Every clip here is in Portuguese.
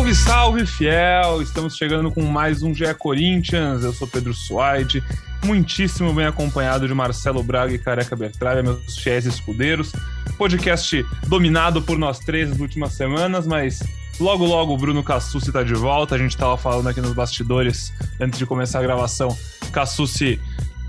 Salve, salve, fiel! Estamos chegando com mais um GE Corinthians. Eu sou Pedro Suaide, muitíssimo bem acompanhado de Marcelo Braga e Careca Bertralha, meus fiéis escudeiros. Podcast dominado por nós três nas últimas semanas, mas logo, logo o Bruno Cassucci está de volta. A gente estava falando aqui nos bastidores, antes de começar a gravação. Cassucci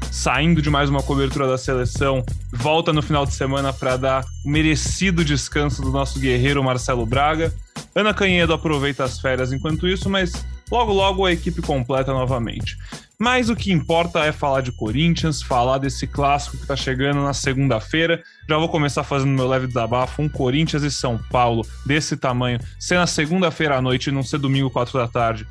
saindo de mais uma cobertura da seleção, volta no final de semana para dar o merecido descanso do nosso guerreiro Marcelo Braga. Ana Canhedo aproveita as férias enquanto isso, mas logo logo a equipe completa novamente. Mas o que importa é falar de Corinthians, falar desse clássico que está chegando na segunda-feira. Já vou começar fazendo meu leve desabafo. Um Corinthians e São Paulo desse tamanho, ser na segunda-feira à noite e não ser domingo, quatro da tarde.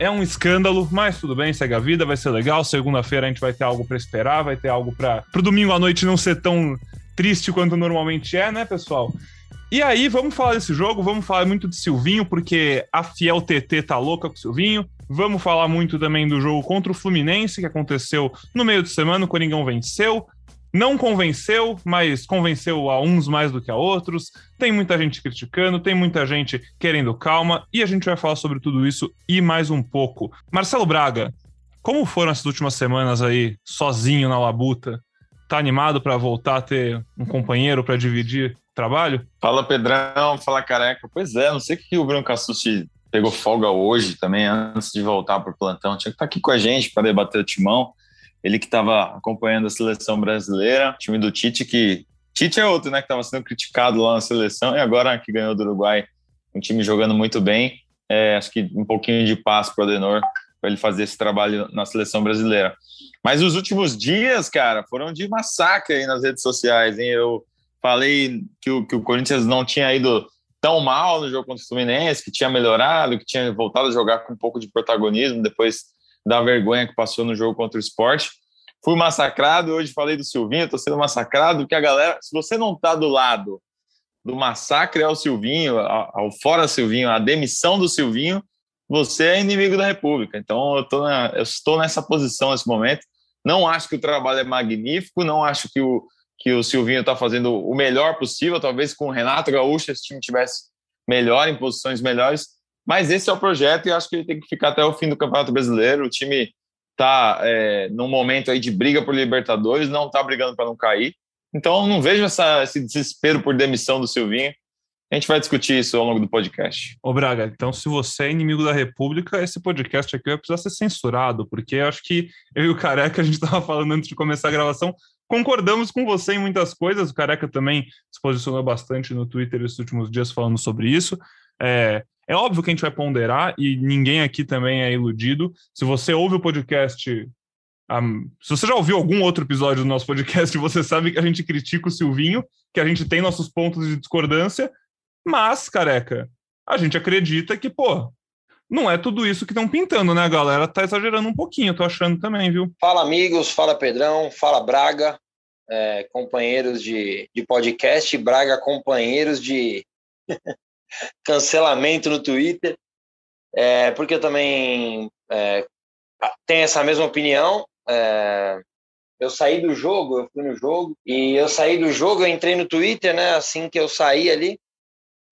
É um escândalo, mas tudo bem, segue a vida, vai ser legal. Segunda-feira a gente vai ter algo para esperar, vai ter algo para pro domingo à noite não ser tão triste quanto normalmente é, né, pessoal? E aí, vamos falar desse jogo, vamos falar muito de Silvinho, porque a Fiel TT tá louca com o Silvinho. Vamos falar muito também do jogo contra o Fluminense, que aconteceu no meio de semana, o Coringão venceu. Não convenceu, mas convenceu a uns mais do que a outros. Tem muita gente criticando, tem muita gente querendo calma, e a gente vai falar sobre tudo isso e mais um pouco. Marcelo Braga, como foram essas últimas semanas aí, sozinho na labuta? Tá animado para voltar a ter um companheiro para dividir trabalho? Fala Pedrão, fala Careca. Pois é, não sei que o Bruno Cassucci pegou folga hoje também, antes de voltar para o plantão. Tinha que estar tá aqui com a gente para debater o timão. Ele que estava acompanhando a seleção brasileira, time do Tite, que. Tite é outro, né? Que estava sendo criticado lá na seleção e agora que ganhou do Uruguai, um time jogando muito bem. É, acho que um pouquinho de paz para o Adenor para ele fazer esse trabalho na seleção brasileira. Mas os últimos dias, cara, foram de massacre aí nas redes sociais, hein? Eu falei que o, que o Corinthians não tinha ido tão mal no jogo contra o Fluminense, que tinha melhorado, que tinha voltado a jogar com um pouco de protagonismo depois da vergonha que passou no jogo contra o esporte. Fui massacrado, hoje falei do Silvinho, estou sendo massacrado, porque a galera, se você não está do lado do massacre ao Silvinho, ao fora Silvinho, a demissão do Silvinho, você é inimigo da República. Então eu, na, eu estou nessa posição nesse momento. Não acho que o trabalho é magnífico, não acho que o, que o Silvinho está fazendo o melhor possível. Talvez com o Renato Gaúcho esse time tivesse melhor, em posições melhores. Mas esse é o projeto e acho que ele tem que ficar até o fim do Campeonato Brasileiro. O time está é, num momento aí de briga por Libertadores, não está brigando para não cair. Então não vejo essa, esse desespero por demissão do Silvinho. A gente vai discutir isso ao longo do podcast. Ô Braga, então se você é inimigo da República, esse podcast aqui vai precisar ser censurado, porque eu acho que eu e o Careca, a gente estava falando antes de começar a gravação, concordamos com você em muitas coisas. O Careca também se posicionou bastante no Twitter esses últimos dias falando sobre isso. É, é óbvio que a gente vai ponderar e ninguém aqui também é iludido. Se você ouve o podcast. Um, se você já ouviu algum outro episódio do nosso podcast, você sabe que a gente critica o Silvinho, que a gente tem nossos pontos de discordância, mas, careca, a gente acredita que, pô, não é tudo isso que estão pintando, né? Galera tá exagerando um pouquinho, tô achando também, viu? Fala, amigos, fala, Pedrão, fala, Braga, é, companheiros de, de podcast, Braga, companheiros de cancelamento no Twitter, é, porque eu também é, tenho essa mesma opinião. É, eu saí do jogo, eu fui no jogo, e eu saí do jogo, eu entrei no Twitter, né? Assim que eu saí ali,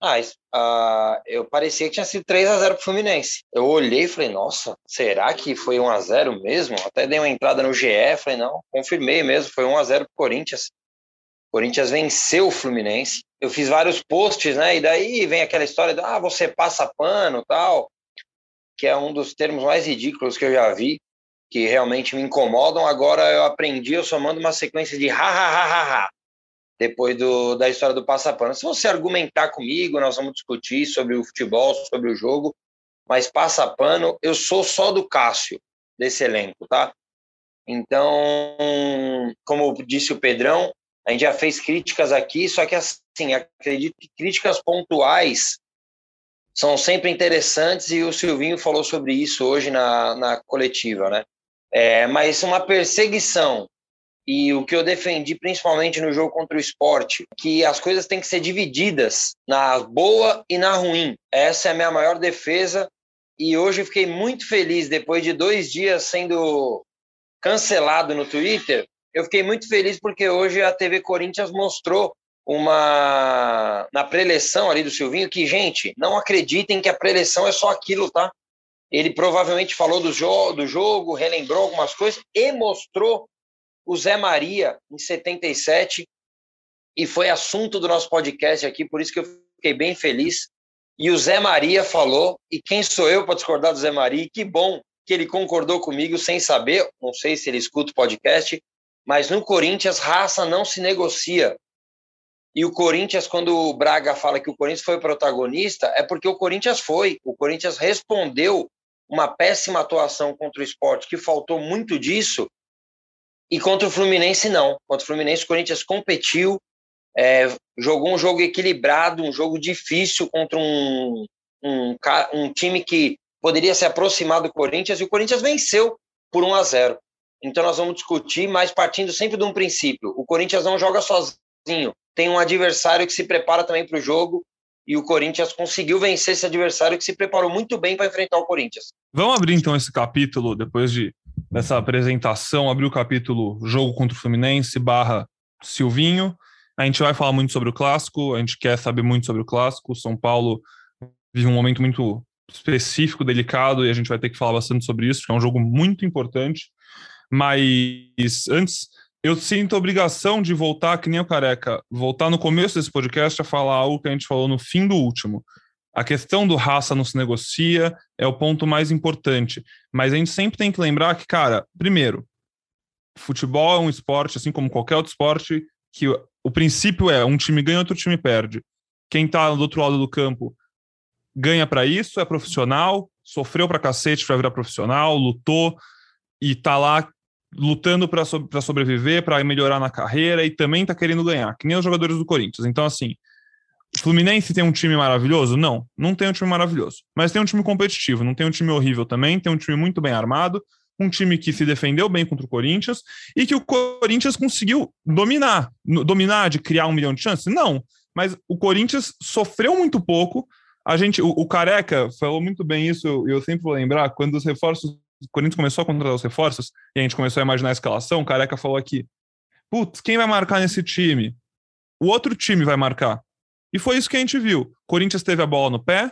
ah, uh, eu parecia que tinha sido 3 a 0 pro Fluminense. Eu olhei e falei, nossa, será que foi 1 a 0 mesmo? Até dei uma entrada no GE, falei, não, confirmei mesmo, foi 1 a 0 pro Corinthians. O Corinthians venceu o Fluminense. Eu fiz vários posts, né? E daí vem aquela história de, ah, você passa pano, tal, que é um dos termos mais ridículos que eu já vi, que realmente me incomodam. Agora eu aprendi, eu só mando uma sequência de ha ha ha ha ha depois do, da história do passapano. Se você argumentar comigo, nós vamos discutir sobre o futebol, sobre o jogo, mas passapano, eu sou só do Cássio, desse elenco, tá? Então, como disse o Pedrão, a gente já fez críticas aqui, só que assim, acredito que críticas pontuais são sempre interessantes e o Silvinho falou sobre isso hoje na, na coletiva, né? É, mas uma perseguição e o que eu defendi principalmente no jogo contra o esporte, que as coisas têm que ser divididas na boa e na ruim. Essa é a minha maior defesa. E hoje fiquei muito feliz, depois de dois dias sendo cancelado no Twitter, eu fiquei muito feliz porque hoje a TV Corinthians mostrou uma na preleção ali do Silvinho que, gente, não acreditem que a preleção é só aquilo, tá? Ele provavelmente falou do, jo do jogo, relembrou algumas coisas e mostrou o Zé Maria em 77 e foi assunto do nosso podcast aqui, por isso que eu fiquei bem feliz. E o Zé Maria falou, e quem sou eu para discordar do Zé Maria? E que bom que ele concordou comigo sem saber, não sei se ele escuta o podcast, mas no Corinthians raça não se negocia. E o Corinthians, quando o Braga fala que o Corinthians foi protagonista, é porque o Corinthians foi. O Corinthians respondeu uma péssima atuação contra o esporte, que faltou muito disso, e contra o Fluminense não. Contra o Fluminense, o Corinthians competiu, é, jogou um jogo equilibrado, um jogo difícil contra um, um, um time que poderia se aproximar do Corinthians, e o Corinthians venceu por 1 a 0. Então nós vamos discutir, mas partindo sempre de um princípio. O Corinthians não joga sozinho, tem um adversário que se prepara também para o jogo, e o Corinthians conseguiu vencer esse adversário que se preparou muito bem para enfrentar o Corinthians. Vamos abrir então esse capítulo, depois de dessa apresentação, abrir o capítulo jogo contra o Fluminense barra Silvinho. A gente vai falar muito sobre o clássico, a gente quer saber muito sobre o clássico. São Paulo vive um momento muito específico, delicado, e a gente vai ter que falar bastante sobre isso, porque é um jogo muito importante. Mas antes, eu sinto a obrigação de voltar, que nem o Careca, voltar no começo desse podcast a falar algo que a gente falou no fim do último. A questão do raça não se negocia é o ponto mais importante. Mas a gente sempre tem que lembrar que, cara, primeiro, futebol é um esporte, assim como qualquer outro esporte, que o princípio é um time ganha, outro time perde. Quem tá do outro lado do campo ganha para isso, é profissional, sofreu pra cacete para virar profissional, lutou e tá lá lutando para so sobreviver, para melhorar na carreira e também tá querendo ganhar, que nem os jogadores do Corinthians. Então, assim, Fluminense tem um time maravilhoso? Não, não tem um time maravilhoso. Mas tem um time competitivo, não tem um time horrível também, tem um time muito bem armado, um time que se defendeu bem contra o Corinthians e que o Corinthians conseguiu dominar. Dominar de criar um milhão de chances? Não. Mas o Corinthians sofreu muito pouco. A gente, o, o Careca falou muito bem isso, eu, eu sempre vou lembrar, quando os reforços, o Corinthians começou a contratar os reforços e a gente começou a imaginar a escalação, o Careca falou aqui: putz, quem vai marcar nesse time? O outro time vai marcar. E foi isso que a gente viu. Corinthians teve a bola no pé.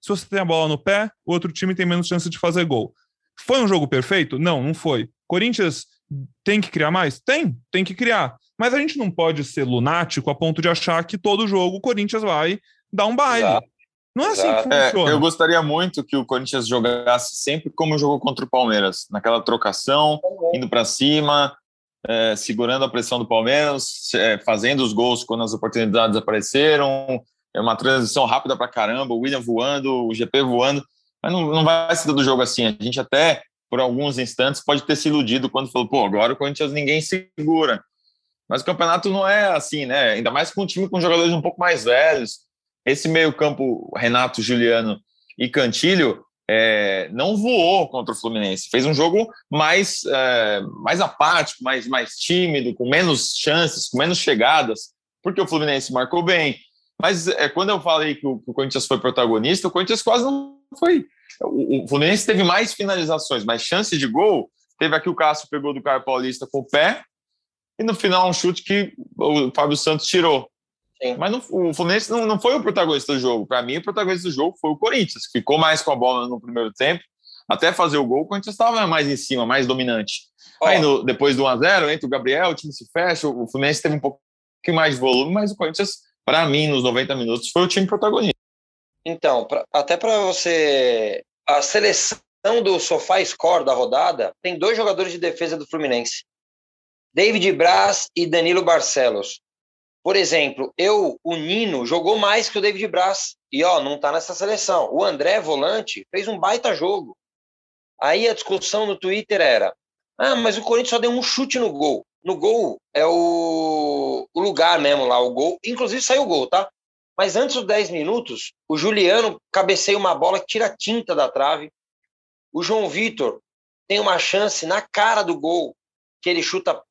Se você tem a bola no pé, o outro time tem menos chance de fazer gol. Foi um jogo perfeito? Não, não foi. Corinthians tem que criar mais? Tem, tem que criar. Mas a gente não pode ser lunático a ponto de achar que todo jogo o Corinthians vai dar um baile. Exato. Não é assim que funciona. É, eu gostaria muito que o Corinthians jogasse sempre como jogou contra o Palmeiras, naquela trocação, indo para cima, é, segurando a pressão do Palmeiras, é, fazendo os gols quando as oportunidades apareceram, é uma transição rápida para caramba, o William voando, o GP voando, mas não, não vai ser do jogo assim. A gente até, por alguns instantes, pode ter se iludido quando falou, pô, agora o Corinthians ninguém segura. Mas o campeonato não é assim, né? Ainda mais com um time com jogadores um pouco mais velhos. Esse meio-campo, Renato, Juliano e Cantilho, é, não voou contra o Fluminense. Fez um jogo mais, é, mais apático, mais, mais tímido, com menos chances, com menos chegadas, porque o Fluminense marcou bem. Mas é, quando eu falei que o, que o Corinthians foi protagonista, o Corinthians quase não foi. O, o Fluminense teve mais finalizações, mais chances de gol. Teve aqui o Cássio pegou do Caio Paulista com o pé, e no final um chute que o Fábio Santos tirou. Sim. Mas não, o Fluminense não, não foi o protagonista do jogo. Para mim, o protagonista do jogo foi o Corinthians, que ficou mais com a bola no primeiro tempo. Até fazer o gol, o Corinthians estava mais em cima, mais dominante. Oh. Aí, no, depois do 1x0, entra o Gabriel, o time se fecha. O Fluminense teve um pouco mais de volume, mas o Corinthians, para mim, nos 90 minutos, foi o time protagonista. Então, pra, até para você. A seleção do Sofá Score da rodada tem dois jogadores de defesa do Fluminense: David Braz e Danilo Barcelos. Por exemplo, eu, o Nino, jogou mais que o David Braz. E, ó, não tá nessa seleção. O André, volante, fez um baita jogo. Aí a discussão no Twitter era: ah, mas o Corinthians só deu um chute no gol. No gol é o, o lugar mesmo lá, o gol. Inclusive saiu o gol, tá? Mas antes dos 10 minutos, o Juliano cabeceia uma bola que tira tinta da trave. O João Vitor tem uma chance na cara do gol, que ele chuta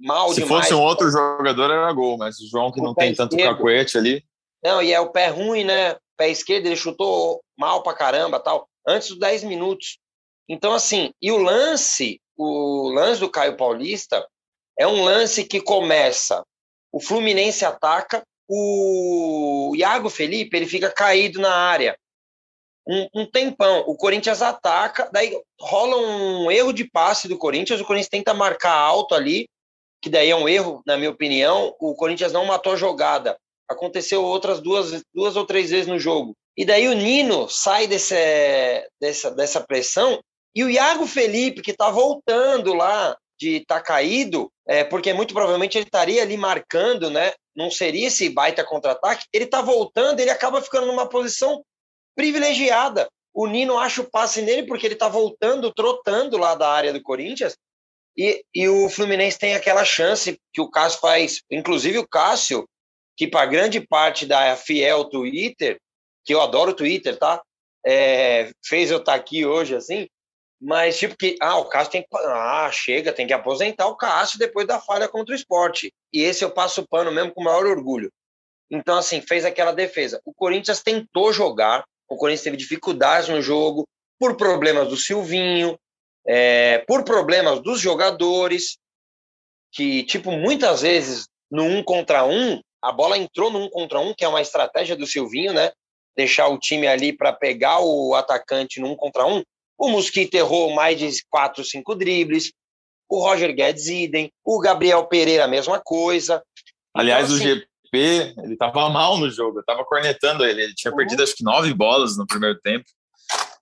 mal Se demais. fosse um outro jogador, era gol, mas o João, que o não tem tanto esquerdo. cacuete ali. Não, e é o pé ruim, né? Pé esquerdo, ele chutou mal pra caramba tal, antes dos 10 minutos. Então, assim, e o lance, o lance do Caio Paulista é um lance que começa o Fluminense ataca, o Iago Felipe ele fica caído na área. Um, um, tempão, o Corinthians ataca, daí rola um erro de passe do Corinthians, o Corinthians tenta marcar alto ali, que daí é um erro, na minha opinião. O Corinthians não matou a jogada. Aconteceu outras duas, duas ou três vezes no jogo. E daí o Nino sai desse, dessa, dessa pressão e o Iago Felipe, que está voltando lá de estar tá caído, é, porque muito provavelmente ele estaria ali marcando, né? Não seria esse baita contra-ataque. Ele está voltando, ele acaba ficando numa posição privilegiada. O Nino acha o passe nele porque ele está voltando, trotando lá da área do Corinthians. E, e o Fluminense tem aquela chance que o Cássio faz, inclusive o Cássio, que para grande parte da fiel Twitter, que eu adoro o Twitter, tá? É, fez eu estar tá aqui hoje assim, mas tipo que, ah, o Cássio tem que, ah, chega, tem que aposentar o Cássio depois da falha contra o esporte. E esse eu passo o pano mesmo com o maior orgulho. Então, assim, fez aquela defesa. O Corinthians tentou jogar, o Corinthians teve dificuldades no jogo, por problemas do Silvinho, é, por problemas dos jogadores, que, tipo, muitas vezes no um contra um, a bola entrou no um contra um, que é uma estratégia do Silvinho, né? Deixar o time ali para pegar o atacante no um contra um, o Mosquito errou mais de quatro, cinco dribles. O Roger Guedes idem. O Gabriel Pereira, a mesma coisa. Aliás, então, assim, o GP, ele estava mal no jogo. Eu estava cornetando ele. Ele tinha uhum. perdido acho que nove bolas no primeiro tempo.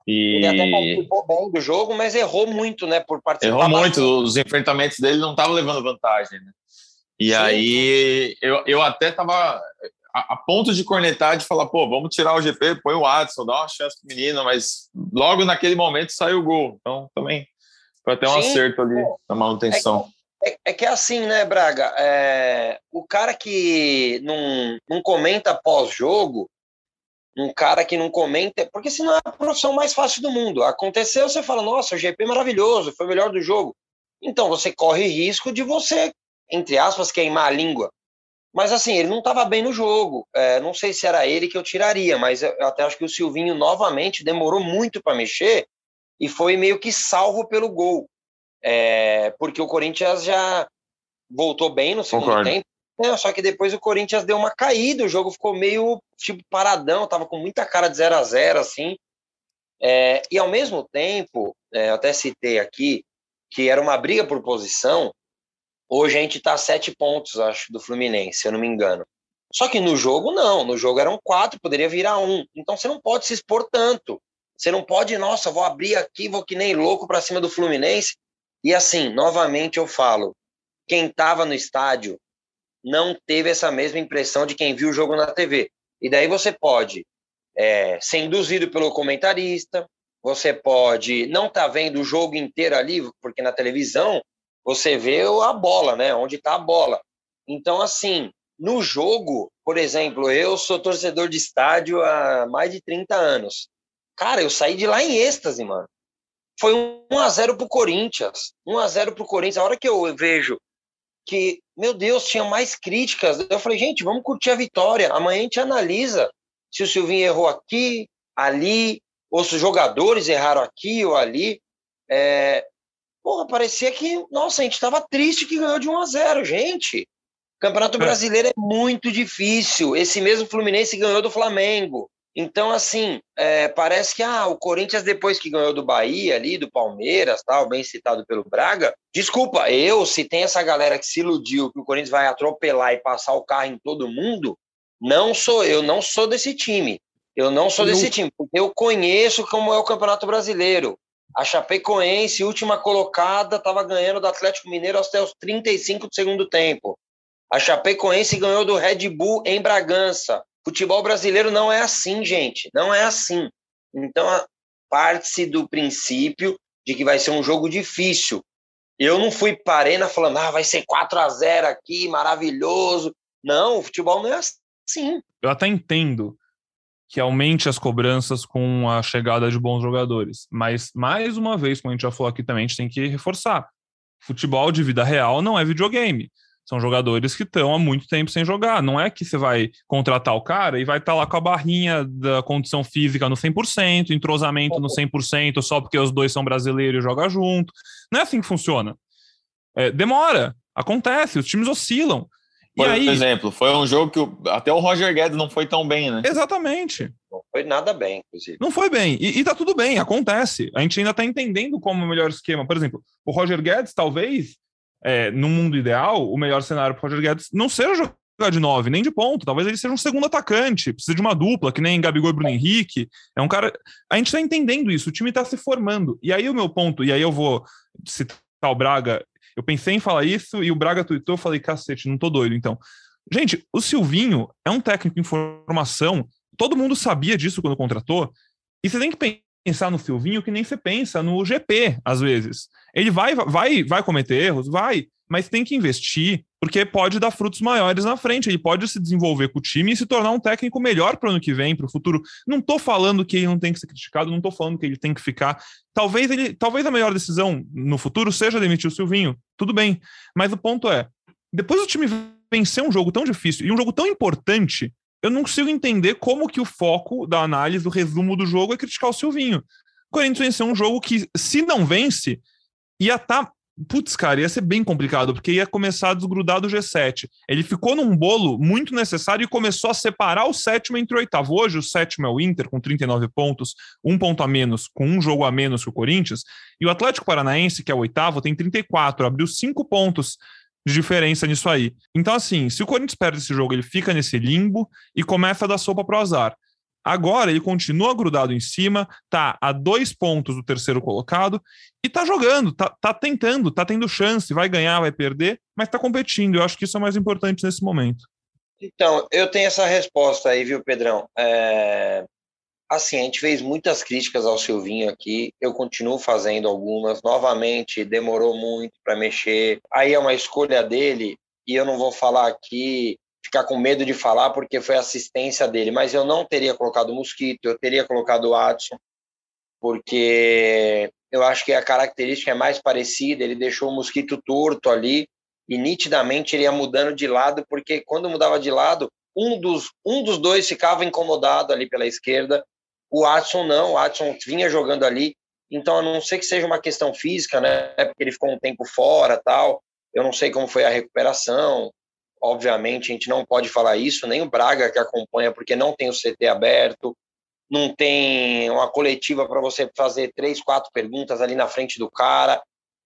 E... Ele até participou bem do jogo, mas errou muito, né? Por participar. Errou muito. Os enfrentamentos dele não estavam levando vantagem, né? E Sim. aí eu, eu até estava a, a, ponto de cornetar, de falar, pô, vamos tirar o GP, põe o Adson, dá uma chance pro menino, mas logo naquele momento saiu o gol. Então também foi até um Sim, acerto ali na manutenção. É, é, é, que é assim, né, Braga? É, o cara que não, não comenta pós-jogo, um cara que não comenta, porque senão é a profissão mais fácil do mundo. Aconteceu, você fala, nossa, o GP é maravilhoso, foi o melhor do jogo. Então você corre risco de você, entre aspas, queimar a língua. Mas assim, ele não estava bem no jogo. É, não sei se era ele que eu tiraria, mas eu até acho que o Silvinho novamente demorou muito para mexer e foi meio que salvo pelo gol. É, porque o Corinthians já voltou bem no segundo Concordo. tempo. Né? Só que depois o Corinthians deu uma caída, o jogo ficou meio tipo paradão, tava com muita cara de 0 a 0 assim. É, e ao mesmo tempo, é, eu até citei aqui que era uma briga por posição, Hoje a gente está a sete pontos, acho, do Fluminense, se eu não me engano. Só que no jogo, não. No jogo eram quatro, poderia virar um. Então você não pode se expor tanto. Você não pode, nossa, vou abrir aqui, vou que nem louco para cima do Fluminense. E assim, novamente eu falo, quem estava no estádio não teve essa mesma impressão de quem viu o jogo na TV. E daí você pode é, ser induzido pelo comentarista, você pode não estar tá vendo o jogo inteiro ali, porque na televisão você vê a bola, né? Onde está a bola. Então, assim, no jogo, por exemplo, eu sou torcedor de estádio há mais de 30 anos. Cara, eu saí de lá em êxtase, mano. Foi 1 a 0 pro Corinthians. 1 a 0 pro Corinthians. A hora que eu vejo que, meu Deus, tinha mais críticas, eu falei, gente, vamos curtir a vitória. Amanhã a gente analisa se o Silvinho errou aqui, ali, ou se os jogadores erraram aqui ou ali. É, Porra, parecia que, nossa, a gente estava triste que ganhou de 1 a 0 gente. O Campeonato é. Brasileiro é muito difícil. Esse mesmo Fluminense ganhou do Flamengo. Então, assim, é, parece que ah, o Corinthians, depois que ganhou do Bahia ali, do Palmeiras, tal, bem citado pelo Braga, desculpa, eu, se tem essa galera que se iludiu que o Corinthians vai atropelar e passar o carro em todo mundo, não sou eu, não sou desse time. Eu não sou desse time, porque eu conheço como é o Campeonato Brasileiro. A Chapecoense, última colocada, estava ganhando do Atlético Mineiro até os 35 do segundo tempo. A Chapecoense ganhou do Red Bull em Bragança. Futebol brasileiro não é assim, gente. Não é assim. Então, parte-se do princípio de que vai ser um jogo difícil. Eu não fui para a arena falando, ah, vai ser 4 a 0 aqui, maravilhoso. Não, o futebol não é assim. Eu até entendo que aumente as cobranças com a chegada de bons jogadores. Mas, mais uma vez, como a gente já falou aqui também, a gente tem que reforçar. Futebol de vida real não é videogame. São jogadores que estão há muito tempo sem jogar. Não é que você vai contratar o cara e vai estar tá lá com a barrinha da condição física no 100%, entrosamento no 100%, só porque os dois são brasileiros e jogam junto. Não é assim que funciona. É, demora, acontece, os times oscilam. Por aí... exemplo, foi um jogo que o, até o Roger Guedes não foi tão bem, né? Exatamente. Não foi nada bem, inclusive. Não foi bem. E, e tá tudo bem, acontece. A gente ainda tá entendendo como é o melhor esquema. Por exemplo, o Roger Guedes, talvez, é, no mundo ideal, o melhor cenário pro Roger Guedes não seja jogar de nove, nem de ponto. Talvez ele seja um segundo atacante, precisa de uma dupla, que nem Gabigol e Bruno Henrique. É um cara. A gente tá entendendo isso, o time tá se formando. E aí o meu ponto, e aí eu vou citar o Braga eu pensei em falar isso e o Braga tweetou, eu falei, cacete, não tô doido, então. Gente, o Silvinho é um técnico em formação, todo mundo sabia disso quando contratou, e você tem que pensar no Silvinho que nem você pensa no GP, às vezes. Ele vai, vai, vai cometer erros, vai, mas tem que investir, porque pode dar frutos maiores na frente. Ele pode se desenvolver com o time e se tornar um técnico melhor para o ano que vem, para o futuro. Não estou falando que ele não tem que ser criticado, não estou falando que ele tem que ficar. Talvez ele, talvez a melhor decisão no futuro seja demitir o Silvinho. Tudo bem. Mas o ponto é, depois do time vencer um jogo tão difícil e um jogo tão importante, eu não consigo entender como que o foco da análise, do resumo do jogo é criticar o Silvinho. O Corinthians venceu um jogo que, se não vence, ia estar tá Putz, cara, ia ser bem complicado, porque ia começar a desgrudar do G7. Ele ficou num bolo muito necessário e começou a separar o sétimo entre o oitavo. Hoje, o sétimo é o Inter, com 39 pontos, um ponto a menos, com um jogo a menos que o Corinthians. E o Atlético Paranaense, que é o oitavo, tem 34, abriu cinco pontos de diferença nisso aí. Então, assim, se o Corinthians perde esse jogo, ele fica nesse limbo e começa a dar sopa pro azar. Agora ele continua grudado em cima, tá a dois pontos do terceiro colocado e tá jogando, tá, tá tentando, tá tendo chance, vai ganhar, vai perder, mas tá competindo. Eu acho que isso é mais importante nesse momento. Então, eu tenho essa resposta aí, viu, Pedrão? É... Assim, a gente fez muitas críticas ao Silvinho aqui, eu continuo fazendo algumas. Novamente, demorou muito para mexer. Aí é uma escolha dele, e eu não vou falar aqui ficar com medo de falar porque foi assistência dele, mas eu não teria colocado o Mosquito, eu teria colocado o Watson, porque eu acho que a característica é mais parecida, ele deixou o Mosquito torto ali e nitidamente ele ia mudando de lado, porque quando mudava de lado, um dos, um dos dois ficava incomodado ali pela esquerda, o Watson não, o Watson vinha jogando ali, então a não ser que seja uma questão física, né, porque ele ficou um tempo fora tal, eu não sei como foi a recuperação, obviamente a gente não pode falar isso, nem o Braga que acompanha, porque não tem o CT aberto, não tem uma coletiva para você fazer três, quatro perguntas ali na frente do cara,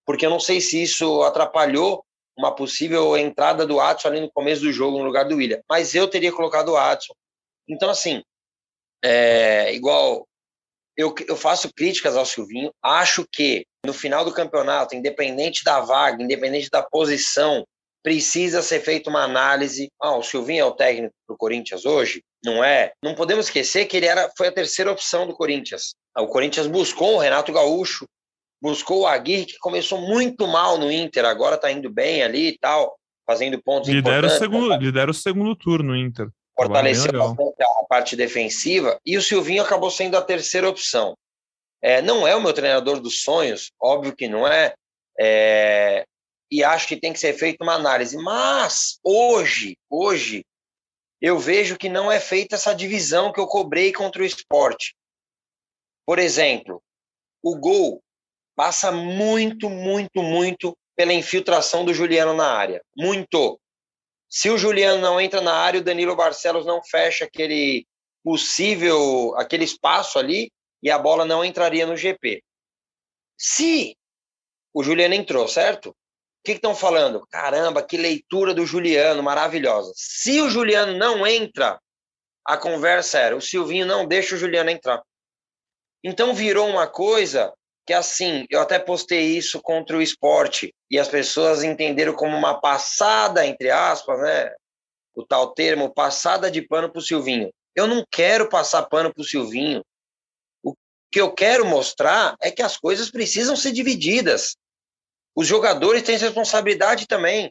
porque eu não sei se isso atrapalhou uma possível entrada do Adson ali no começo do jogo no lugar do William, mas eu teria colocado o Adson. Então, assim, é, igual eu, eu faço críticas ao Silvinho, acho que no final do campeonato, independente da vaga, independente da posição, precisa ser feita uma análise. Ah, o Silvinho é o técnico do Corinthians hoje? Não é? Não podemos esquecer que ele era, foi a terceira opção do Corinthians. O Corinthians buscou o Renato Gaúcho, buscou o Aguirre, que começou muito mal no Inter, agora está indo bem ali e tal, fazendo pontos lidera importantes. O segundo, lidera o segundo turno no Inter. Fortaleceu bastante a parte defensiva e o Silvinho acabou sendo a terceira opção. É, não é o meu treinador dos sonhos, óbvio que não é, é, e acho que tem que ser feita uma análise. Mas hoje, hoje, eu vejo que não é feita essa divisão que eu cobrei contra o esporte. Por exemplo, o gol passa muito, muito, muito pela infiltração do Juliano na área. Muito. Se o Juliano não entra na área, o Danilo Barcelos não fecha aquele possível, aquele espaço ali e a bola não entraria no GP. Se o Juliano entrou, certo? O que estão falando? Caramba, que leitura do Juliano, maravilhosa. Se o Juliano não entra, a conversa era: o Silvinho não deixa o Juliano entrar. Então virou uma coisa que, assim, eu até postei isso contra o esporte e as pessoas entenderam como uma passada, entre aspas, né? O tal termo, passada de pano para o Silvinho. Eu não quero passar pano para o Silvinho. O que eu quero mostrar é que as coisas precisam ser divididas. Os jogadores têm responsabilidade também.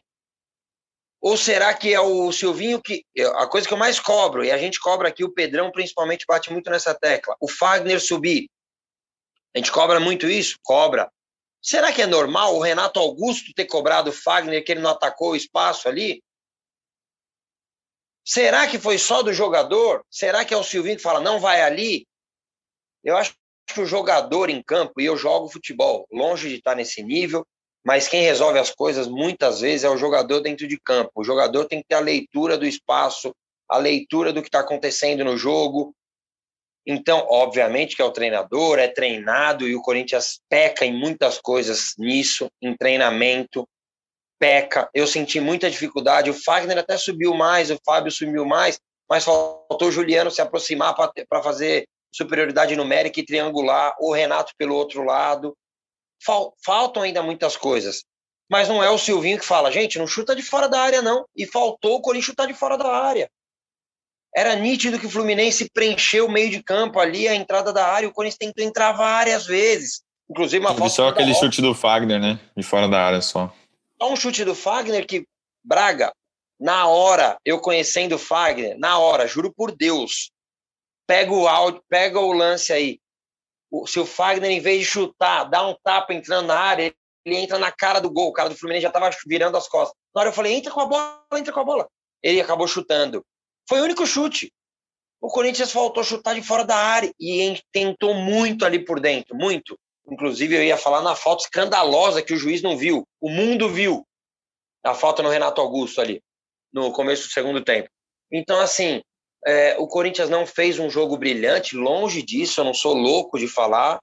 Ou será que é o Silvinho que. A coisa que eu mais cobro, e a gente cobra aqui, o Pedrão principalmente bate muito nessa tecla, o Fagner subir. A gente cobra muito isso? Cobra. Será que é normal o Renato Augusto ter cobrado o Fagner que ele não atacou o espaço ali? Será que foi só do jogador? Será que é o Silvinho que fala, não vai ali? Eu acho que o jogador em campo, e eu jogo futebol, longe de estar nesse nível, mas quem resolve as coisas muitas vezes é o jogador dentro de campo. O jogador tem que ter a leitura do espaço, a leitura do que está acontecendo no jogo. Então, obviamente que é o treinador, é treinado e o Corinthians peca em muitas coisas nisso, em treinamento, peca. Eu senti muita dificuldade. O Fagner até subiu mais, o Fábio subiu mais, mas faltou o Juliano se aproximar para fazer superioridade numérica e triangular, o Renato pelo outro lado faltam ainda muitas coisas. Mas não é o Silvinho que fala, gente, não chuta de fora da área, não. E faltou o Corinthians chutar de fora da área. Era nítido que o Fluminense preencheu o meio de campo ali, a entrada da área, o Corinthians tentou entrar várias vezes. Inclusive uma falta. Só aquele chute do Fagner, né? De fora da área só. Só um chute do Fagner que, Braga, na hora, eu conhecendo o Fagner, na hora, juro por Deus, pega o áudio, pega o lance aí se o Fagner, em vez de chutar, dá um tapa entrando na área, ele entra na cara do gol. O cara do Fluminense já estava virando as costas. Na hora eu falei, entra com a bola, entra com a bola. Ele acabou chutando. Foi o único chute. O Corinthians faltou chutar de fora da área e tentou muito ali por dentro, muito. Inclusive, eu ia falar na falta escandalosa que o juiz não viu. O mundo viu a falta no Renato Augusto ali, no começo do segundo tempo. Então, assim, é, o Corinthians não fez um jogo brilhante, longe disso, eu não sou louco de falar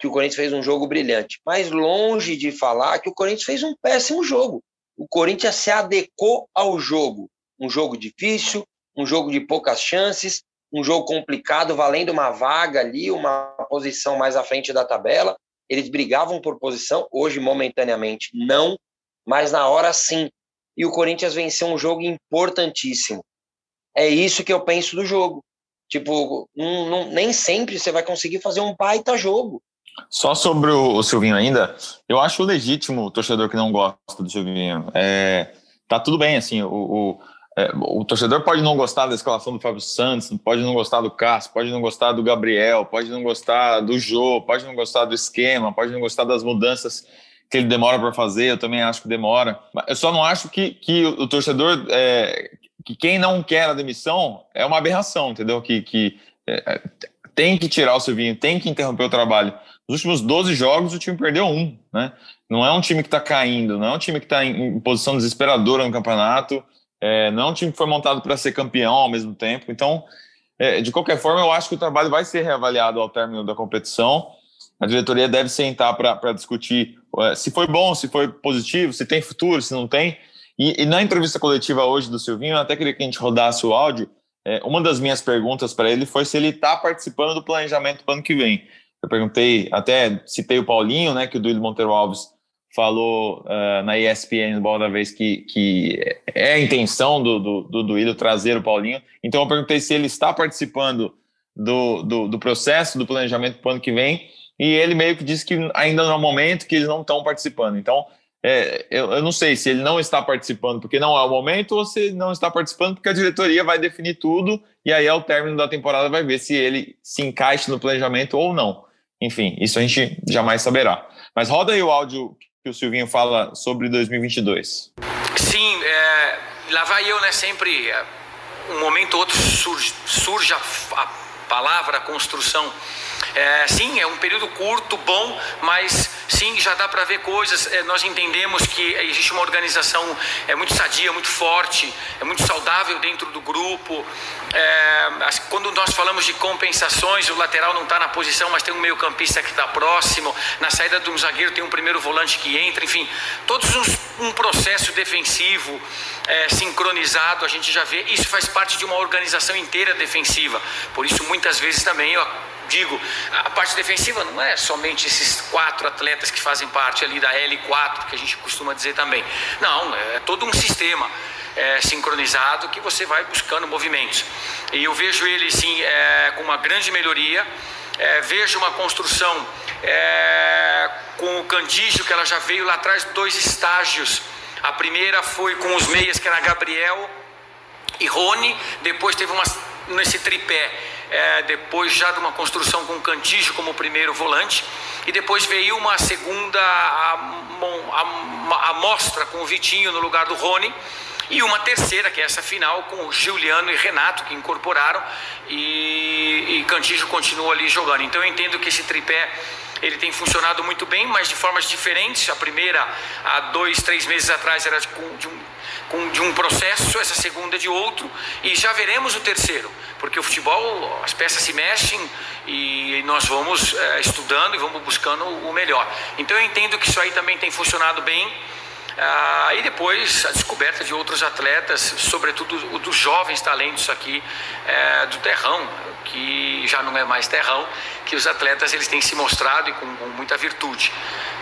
que o Corinthians fez um jogo brilhante, mas longe de falar que o Corinthians fez um péssimo jogo. O Corinthians se adequou ao jogo. Um jogo difícil, um jogo de poucas chances, um jogo complicado, valendo uma vaga ali, uma posição mais à frente da tabela. Eles brigavam por posição, hoje, momentaneamente, não, mas na hora sim. E o Corinthians venceu um jogo importantíssimo. É isso que eu penso do jogo. Tipo, não, não, nem sempre você vai conseguir fazer um baita jogo. Só sobre o, o, Silvinho ainda, eu acho legítimo o torcedor que não gosta do Silvinho. É, tá tudo bem, assim, o, o, é, o, torcedor pode não gostar da escalação do Fábio Santos, pode não gostar do Cássio, pode não gostar do Gabriel, pode não gostar do Jô, pode não gostar do esquema, pode não gostar das mudanças que ele demora para fazer, eu também acho que demora. Eu só não acho que, que o, torcedor é, que quem não quer a demissão é uma aberração, entendeu? Que, que é, tem que tirar o Silvinho, tem que interromper o trabalho. Nos últimos 12 jogos, o time perdeu um, né? Não é um time que está caindo, não é um time que está em, em, posição desesperadora no campeonato, é, não é um time que foi montado para ser campeão ao mesmo tempo. Então, é, de qualquer forma, eu acho que o trabalho vai ser reavaliado ao término da competição. A diretoria deve sentar para discutir é, se foi bom, se foi positivo, se tem futuro, se não tem. E, e, na entrevista coletiva hoje do Silvinho, eu até queria que a gente rodasse o áudio. É, uma das minhas perguntas para ele foi se ele está participando do planejamento para o ano que vem. Eu perguntei, até citei o Paulinho, né, que o Duílio Monteiro Alves falou uh, na ESPN da vez que, que é a intenção do, do, do Duílio trazer o Paulinho. Então eu perguntei se ele está participando do, do, do processo do planejamento para o ano que vem. E ele meio que disse que ainda não é o momento, que eles não estão participando. Então, é, eu, eu, não sei se ele não está participando porque não é o momento ou se não está participando porque a diretoria vai definir tudo e aí ao término da temporada vai ver se ele se encaixa no planejamento ou não. Enfim, isso a gente jamais saberá. Mas roda aí o áudio que o Silvinho fala sobre 2022. Sim, é, lá vai eu, né? Sempre, é, um momento ou outro surge, surge a, a palavra, a construção é, sim, é um período curto, bom, mas sim, já dá para ver coisas. É, nós entendemos que existe uma organização é muito sadia, muito forte, é muito saudável dentro do grupo. É, quando nós falamos de compensações, o lateral não está na posição, mas tem um meio-campista que está próximo. Na saída de um zagueiro tem um primeiro volante que entra. Enfim, todos uns, um processo defensivo é, sincronizado, a gente já vê. Isso faz parte de uma organização inteira defensiva. Por isso, muitas vezes também eu digo, a parte defensiva não é somente esses quatro atletas que fazem parte ali da L4, que a gente costuma dizer também. Não, é todo um sistema é, sincronizado que você vai buscando movimentos. E eu vejo ele, sim, é, com uma grande melhoria. É, vejo uma construção é, com o Candígio, que ela já veio lá atrás, dois estágios. A primeira foi com os meias, que era Gabriel e Rony. Depois teve uma, nesse tripé é, depois já de uma construção com Cantígio como primeiro volante, e depois veio uma segunda amostra com o Vitinho no lugar do Rony, e uma terceira, que é essa final, com o Juliano e Renato, que incorporaram, e, e Cantígio continua ali jogando. Então eu entendo que esse tripé ele tem funcionado muito bem, mas de formas diferentes. A primeira, há dois, três meses atrás, era de um, de um processo, essa segunda de outro, e já veremos o terceiro, porque o futebol, as peças se mexem e nós vamos é, estudando e vamos buscando o melhor. Então eu entendo que isso aí também tem funcionado bem. Ah, e depois a descoberta de outros atletas, sobretudo dos jovens talentos aqui é, do terrão, que já não é mais terrão, que os atletas eles têm se mostrado e com, com muita virtude.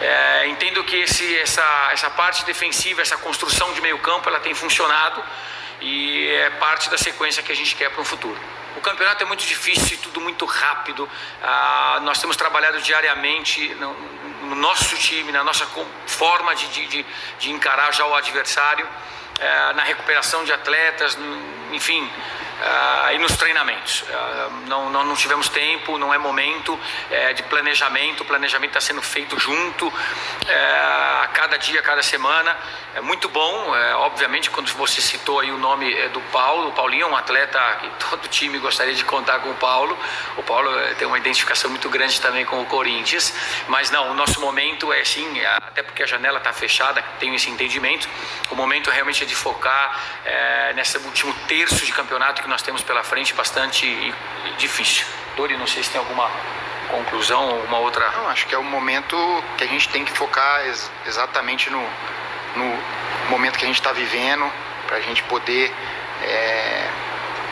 É, entendo que esse, essa, essa parte defensiva, essa construção de meio campo, ela tem funcionado e é parte da sequência que a gente quer para o futuro. O campeonato é muito difícil tudo muito rápido. Ah, nós temos trabalhado diariamente no, no, nosso time, na nossa forma de, de, de encarar já o adversário, é, na recuperação de atletas, enfim, Uh, e nos treinamentos. Uh, não, não, não, tivemos tempo, não é momento uh, de planejamento, o planejamento está sendo feito junto, uh, a cada dia, a cada semana. É muito bom, obviamente, quando você citou aí o nome do Paulo, o Paulinho é um atleta que todo time gostaria de contar com o Paulo. O Paulo tem uma identificação muito grande também com o Corinthians, mas não, o nosso momento é sim, até porque a janela está fechada, tenho esse entendimento, o momento realmente é de focar nesse último terço de campeonato que nós temos pela frente bastante difícil. Dori, não sei se tem alguma conclusão ou uma outra. Não, acho que é o momento que a gente tem que focar ex exatamente no, no momento que a gente está vivendo, para a gente poder é,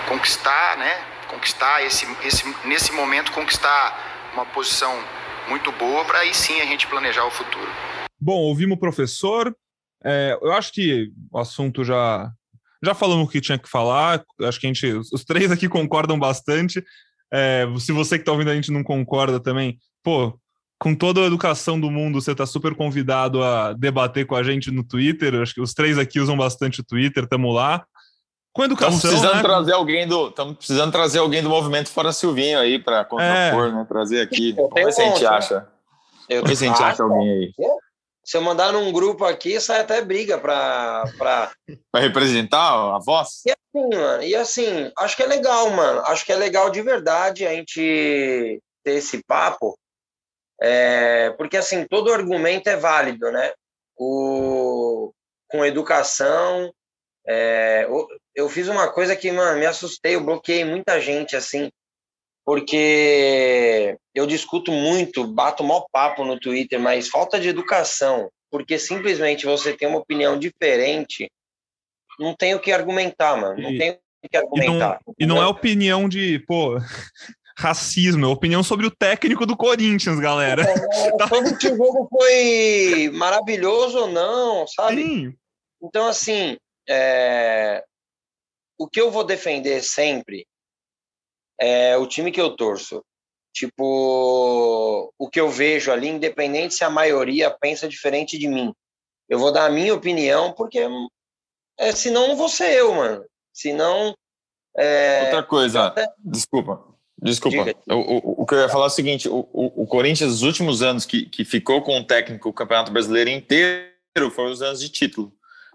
conquistar, né? Conquistar esse, esse, nesse momento, conquistar uma posição muito boa para aí sim a gente planejar o futuro. Bom, ouvimos o professor. É, eu acho que o assunto já já falamos o que tinha que falar, acho que a gente, os três aqui concordam bastante. É, se você que está ouvindo a gente não concorda também, pô, com toda a educação do mundo, você está super convidado a debater com a gente no Twitter. Acho que os três aqui usam bastante o Twitter, estamos lá. Com educação. Estamos precisando né? trazer alguém do. Estamos precisando trazer alguém do movimento fora Silvinho aí para contrapor, é. né? Trazer aqui. Vamos ver se a gente acha. Vamos ver se a gente acha alguém aí. Se eu mandar num grupo aqui, sai até briga para. Pra... para representar a voz? E assim, mano, e assim, acho que é legal, mano. Acho que é legal de verdade a gente ter esse papo. É, porque assim, todo argumento é válido, né? O, com educação. É, eu fiz uma coisa que, mano, me assustei, eu bloqueei muita gente, assim, porque eu discuto muito, bato mó papo no Twitter, mas falta de educação, porque simplesmente você tem uma opinião diferente, não tem o que argumentar, mano, não e, tem o que argumentar. E não, e não é opinião de, pô, racismo, é opinião sobre o técnico do Corinthians, galera. É, tá. Se o jogo foi maravilhoso ou não, sabe? Sim. Então, assim, é... o que eu vou defender sempre é o time que eu torço. Tipo, o que eu vejo ali, independente se a maioria pensa diferente de mim. Eu vou dar a minha opinião, porque é, senão não vou ser eu, mano. Senão. É... Outra coisa, até... desculpa. Desculpa. Diga. O, o, o, que eu ia falar é o seguinte: o, o, Corinthians, nos últimos anos que, que ficou com o técnico o Campeonato Brasileiro inteiro, foram os anos de título,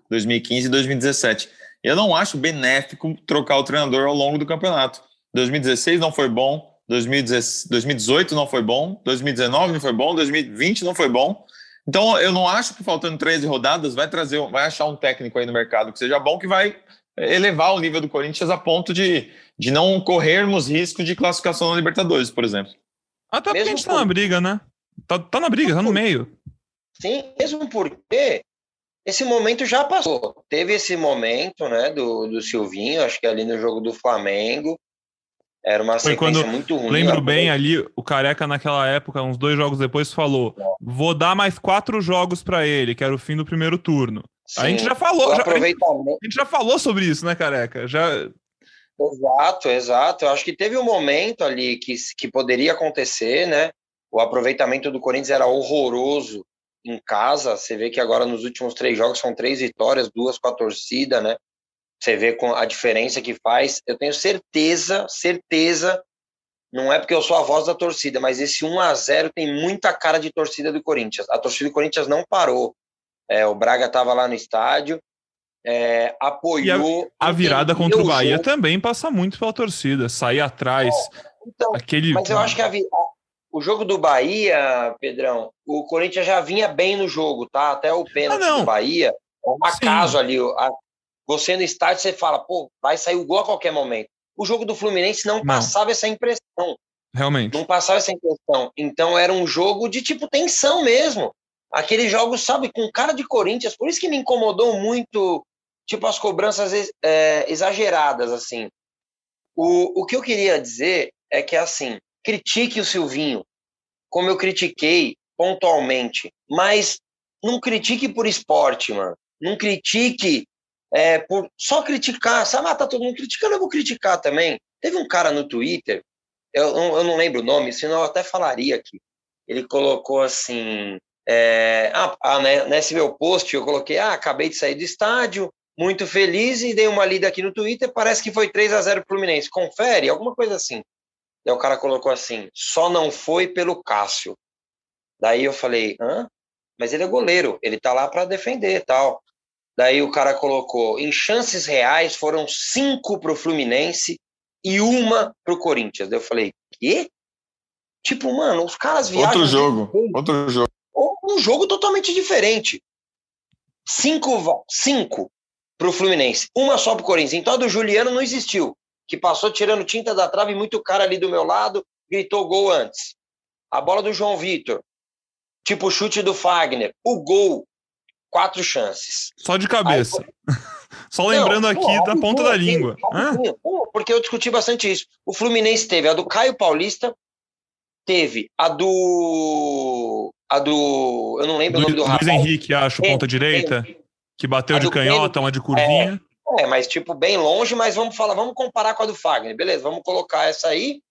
2015 e 2017. Eu não acho benéfico trocar o treinador ao longo do campeonato. 2016 não foi bom, 2018 não foi bom, 2019 não foi bom, 2020 não foi bom. Então, eu não acho que faltando 13 rodadas vai trazer, vai achar um técnico aí no mercado que seja bom, que vai elevar o nível do Corinthians a ponto de, de não corrermos risco de classificação na Libertadores, por exemplo. Até porque a gente tá na briga, né? Tá, tá na briga, tá no meio. Sim, mesmo porque esse momento já passou. Teve esse momento, né, do, do Silvinho, acho que ali no jogo do Flamengo, era uma Foi quando, muito ruim. Lembro bem ali, o Careca naquela época, uns dois jogos depois, falou: vou dar mais quatro jogos para ele, que era o fim do primeiro turno. Sim. A gente já falou, já, a, gente, a gente já falou sobre isso, né, Careca? Já, Exato, exato. Eu acho que teve um momento ali que, que poderia acontecer, né? O aproveitamento do Corinthians era horroroso em casa. Você vê que agora nos últimos três jogos são três vitórias, duas com a torcida, né? Você vê com a diferença que faz. Eu tenho certeza, certeza, não é porque eu sou a voz da torcida, mas esse 1 a 0 tem muita cara de torcida do Corinthians. A torcida do Corinthians não parou. É, o Braga estava lá no estádio, é, apoiou. A, a, virada contra o Bahia jogo. também passa muito pela torcida, sair atrás. então, aquele... Mas eu acho que a, o jogo do Bahia, Pedrão, o Corinthians já vinha bem no jogo, tá? Até o pênalti ah, do Bahia, um acaso ali. A, você no estádio, você fala, pô, vai sair o gol a qualquer momento. O jogo do Fluminense não, não. passava essa impressão. Realmente. Não passava essa impressão. Então era um jogo de tipo tensão mesmo. Aqueles jogos, sabe, com cara de Corinthians. Por isso que me incomodou muito, tipo, as cobranças é, exageradas, assim. O, o que eu queria dizer é que, assim, critique o Silvinho, como eu critiquei pontualmente, mas não critique por esporte, mano. Não critique é, por só criticar. Sabe, ah, tá todo mundo criticando, eu vou criticar também. Teve um cara no Twitter, eu, eu não lembro o nome, senão eu até falaria aqui. Ele colocou assim. É, ah, ah, né, nesse meu post eu coloquei: ah, acabei de sair do estádio, muito feliz, e dei uma lida aqui no Twitter, parece que foi 3 a 0 Fluminense. Confere, alguma coisa assim. Daí o cara colocou assim: só não foi pelo Cássio. Daí eu falei: hã? Mas ele é goleiro, ele tá lá para defender tal. Daí o cara colocou: em chances reais foram cinco para o Fluminense e uma para o Corinthians. Daí eu falei: quê? Tipo, mano, os caras viajam. Outro jogo, outro jogo. Um jogo totalmente diferente. Cinco, cinco para o Fluminense, uma só para o Corinthians. Então a do Juliano não existiu que passou tirando tinta da trave, muito cara ali do meu lado, gritou gol antes. A bola do João Vitor, tipo chute do Fagner, o gol, quatro chances. Só de cabeça. Aí, Só lembrando não, aqui pô, da ponta da língua. Pô, porque eu discuti bastante isso. O Fluminense teve a do Caio Paulista, teve a do. A do. Eu não lembro do, o nome do Luiz Henrique, acho, ponta direita, que bateu de canhota, uma de curvinha. É, é, mas tipo, bem longe, mas vamos falar, vamos comparar com a do Fagner, beleza? Vamos colocar essa aí.